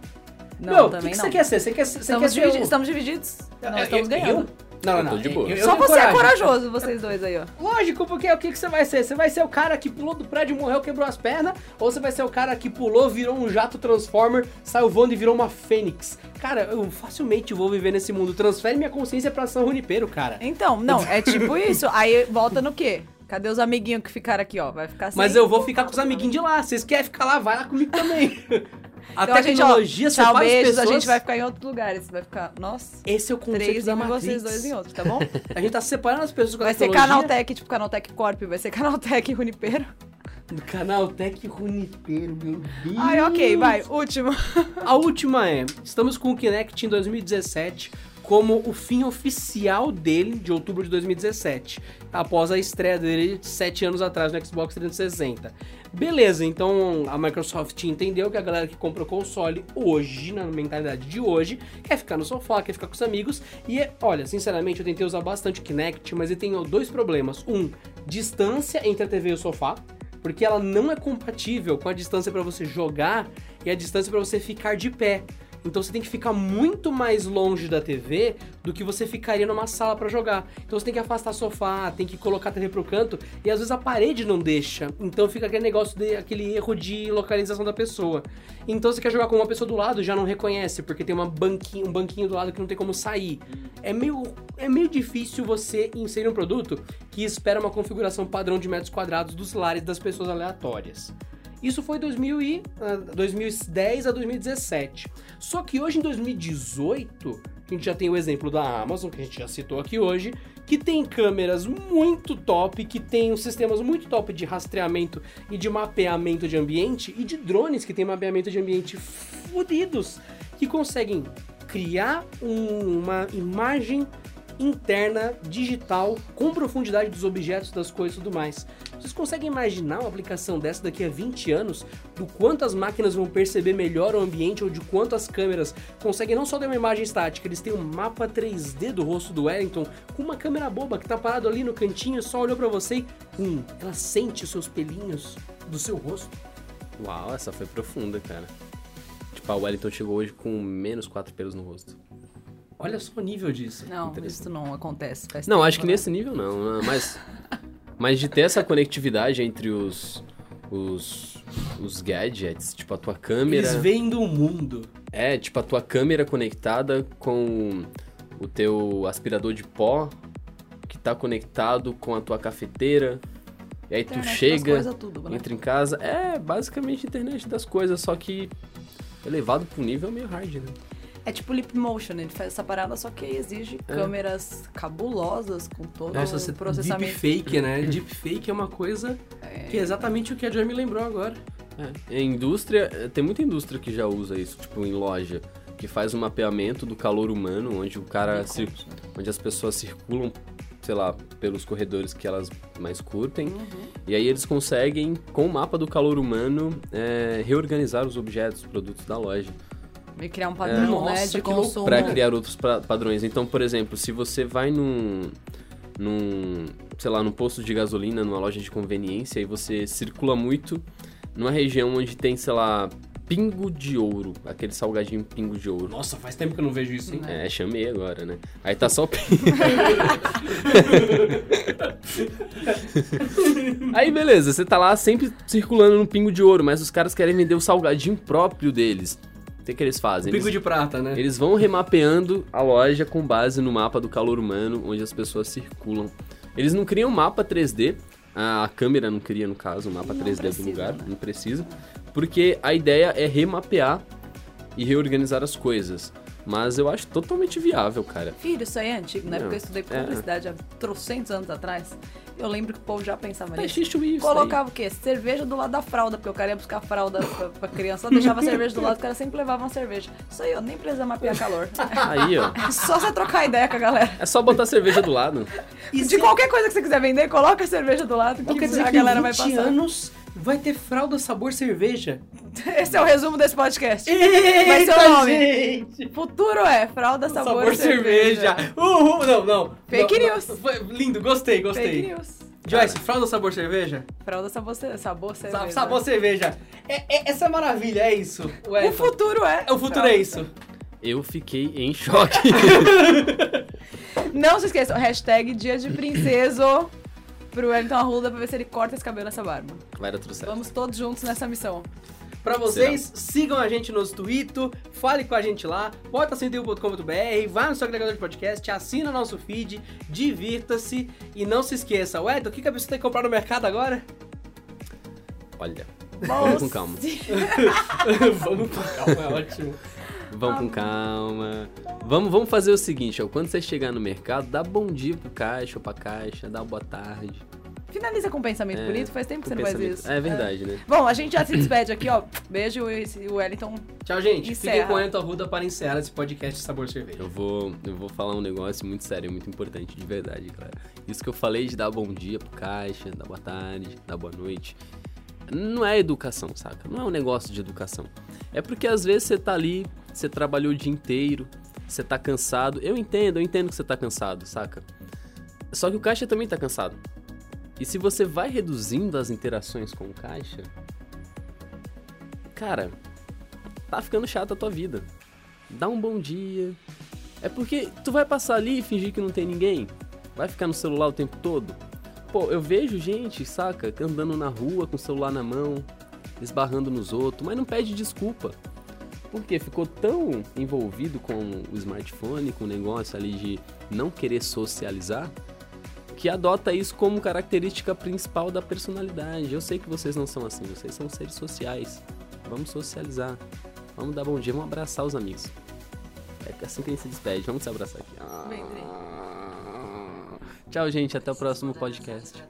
Não, Meu, o que, também que não. você quer ser? Você quer, ser- você Estamos, quer ser dividi- o- estamos divididos. Nós Eu- estamos eu- ganhando. Não, não, Eu não. tô de boa. eu- eu Só você é coragem. corajoso, vocês dois aí, ó. Lógico, porque o que, que você vai ser? Você vai ser o cara que pulou do prédio, morreu, quebrou as pernas? Ou você vai ser o cara que pulou, virou um jato Transformer, saiu voando e virou uma fênix? Cara, eu facilmente vou viver nesse mundo. Transfere minha consciência pra São Junipero, cara. Então, não, é tipo isso. Aí volta no quê? Cadê os amiguinhos que ficaram aqui, ó? Vai ficar assim. Mas eu vou ficar com os amiguinhos de lá. Vocês querem ficar lá? Vai lá comigo também. A Então, a gente, ó, tecnologia separa beijos, pessoas. a gente vai ficar em outros lugares. Vai ficar, nossa, Esse é o conceito três da Matrix. vocês dois em outro, tá bom? A gente tá separando as pessoas com a Vai ser tecnologia. Canaltech, tipo Canaltech Corp, vai ser Canaltech Runipero. Canaltech Runipero, meu Deus. Ai, ok, vai, último. A última é, estamos com o Kinect em 2017 como o fim oficial dele de outubro de 2017, após a estreia dele sete anos atrás no Xbox 360. Beleza, então a Microsoft entendeu que a galera que compra o console hoje, na mentalidade de hoje, quer ficar no sofá, quer ficar com os amigos. E é, olha, sinceramente, eu tentei usar bastante o Kinect, mas ele tem dois problemas. Um, distância entre a TV e o sofá, porque ela não é compatível com a distância para você jogar e a distância para você ficar de pé. Então você tem que ficar muito mais longe da TV do que você ficaria numa sala para jogar. Então você tem que afastar sofá, tem que colocar a TV pro canto e às vezes a parede não deixa. Então fica aquele negócio de aquele erro de localização da pessoa. Então você quer jogar com uma pessoa do lado, já não reconhece, porque tem uma banquinho, um banquinho do lado que não tem como sair. É meio, é meio difícil você inserir um produto que espera uma configuração padrão de metros quadrados dos lares das pessoas aleatórias. Isso foi 2000 e, ah, 2010 a 2017. Só que hoje, em 2018, a gente já tem o exemplo da Amazon, que a gente já citou aqui hoje, que tem câmeras muito top, que tem sistemas muito top de rastreamento e de mapeamento de ambiente, e de drones que tem mapeamento de ambiente fodidos, que conseguem criar um- uma imagem interna, digital, com profundidade dos objetos, das coisas e tudo mais. Vocês conseguem imaginar uma aplicação dessa daqui a 20 anos? Do quanto as máquinas vão perceber melhor o ambiente ou de quanto as câmeras conseguem não só ter uma imagem estática, eles têm um mapa 3D do rosto do Wellington com uma câmera boba que tá parado ali no cantinho, só olhou pra você e hum, ela sente os seus pelinhos do seu rosto. Uau, essa foi profunda, cara. Tipo, a Wellington chegou hoje com menos quatro pelos no rosto. Olha só o nível disso. Não, isso não acontece. Não, tempo, acho que né? nesse nível não, né? mas, mas de ter essa conectividade entre os, os, os gadgets, tipo a tua câmera. Eles veem do mundo. É, tipo a tua câmera conectada com o teu aspirador de pó, que tá conectado com a tua cafeteira. E aí tu Internet chega, coisas, tudo, né? entra em casa. É, basicamente internet das coisas, só que elevado pro nível meio hard, né? É tipo Leap Motion, ele faz essa parada, só que exige É. câmeras cabulosas com todo Nossa, o processamento. deepfake, né? Deepfake é uma coisa que é exatamente o que a Joy me lembrou agora. É, em indústria, é, tem muita indústria que já usa isso, tipo em loja, que faz um mapeamento do calor humano, onde o cara, cir- onde as pessoas circulam, sei lá, pelos corredores que elas mais curtem, Uhum. e aí eles conseguem, com o mapa do calor humano, é, reorganizar os objetos, os produtos da loja, E criar um padrão, né, Nossa, de que louco. consumo. Pra criar outros pra- padrões. Então, por exemplo, se você vai num, num, sei lá, num posto de gasolina, numa loja de conveniência, e você circula muito numa região onde tem, sei lá, pingo de ouro, aquele salgadinho pingo de ouro. Nossa, faz tempo que eu não vejo isso, hein? É, chamei agora, né? Aí tá só o pingo. Aí beleza, você tá lá sempre circulando no pingo de ouro, mas os caras querem vender o salgadinho próprio deles. O que, que eles fazem? Pico Eles- de prata, né? eles vão remapeando a loja com base no mapa do calor humano, onde as pessoas circulam. Eles não criam mapa 3D, a câmera não cria, no caso, um mapa Não 3D precisa, do lugar, né? não precisa, porque a ideia é remapear e reorganizar as coisas. Mas eu acho totalmente viável, cara. Filho, isso aí é antigo. Na Não, época que eu estudei é. publicidade há trocentos anos atrás, eu lembro que o povo já pensava Tá nisso. xixi isso Colocava o quê? Cerveja do lado da fralda, porque eu queria buscar fralda pra, pra criança. Só deixava a cerveja do lado, o cara sempre levava uma cerveja. Isso aí, ó, nem precisa mapear calor. Aí, ó. É só você trocar ideia com a galera. É só botar cerveja do lado. De qualquer coisa que você quiser vender, coloca a cerveja do lado que quer dizer a galera vai 20 passar. anos vai ter fralda sabor cerveja. Esse é o resumo desse podcast. Vai ser o nome. Gente. Futuro é fralda, sabor, Sabor, cerveja. Uhul, não, não. Fake Não, news. não. Lindo, gostei, gostei. Fake news. Joyce, fralda sabor cerveja? Fralda, sabor, sabor cerveja. Sa- Sabor cerveja. É, é- essa maravilha, é isso. O futuro é. O futuro fralda. é isso. Eu fiquei em choque. Não se esqueçam, hashtag dia de princeso pro Wellington Arruda pra ver se ele corta esse cabelo nessa barba. Vai dar tudo certo. Vamos todos juntos nessa missão. Pra vocês, sigam a gente nos Twitter, fale com a gente lá, porta101.com.br, vá no seu agregador de podcast, assina nosso feed, divirta-se e não se esqueça, ué, o que que a pessoa tem que comprar no mercado agora? Olha, vamos com calma. Vamos com calma, é ótimo. Vamos com calma. Vamos, vamos fazer o seguinte, ó. Quando você chegar no mercado, dá bom dia pro caixa ou pra caixa, dá uma boa tarde. Finaliza com um pensamento É, bonito, faz tempo que você não faz isso. É verdade, né? Bom, a gente já se despede aqui, ó. Beijo, e o Wellington. Tchau, gente. Encerra. Fiquem com o Ento Arruda para encerrar esse podcast Sabor Cerveja. Eu vou, eu vou falar um negócio muito sério, muito importante, de verdade, cara. Isso que eu falei de dar bom dia pro caixa, dar boa tarde, dar boa noite. Não é educação, saca? Não é um negócio de educação. É porque às vezes você tá ali, você trabalhou o dia inteiro, você tá cansado. Eu entendo, eu entendo que você tá cansado, saca? Só que o caixa também tá cansado. E se você vai reduzindo as interações com o caixa, cara, tá ficando chata a tua vida. Dá um bom dia. É porque tu vai passar ali e fingir que não tem ninguém? Vai ficar no celular o tempo todo? Pô, eu vejo gente, saca, andando na rua com o celular na mão, esbarrando nos outros, mas não pede desculpa. Porque ficou tão envolvido com o smartphone, com o negócio ali de não querer socializar, que adota isso como característica principal da personalidade. Eu sei que vocês não são assim, vocês são seres sociais. Vamos socializar. Vamos dar bom dia, vamos abraçar os amigos. É assim que a gente se despede. Vamos se abraçar aqui. Dri. Tchau, gente. Até o próximo podcast.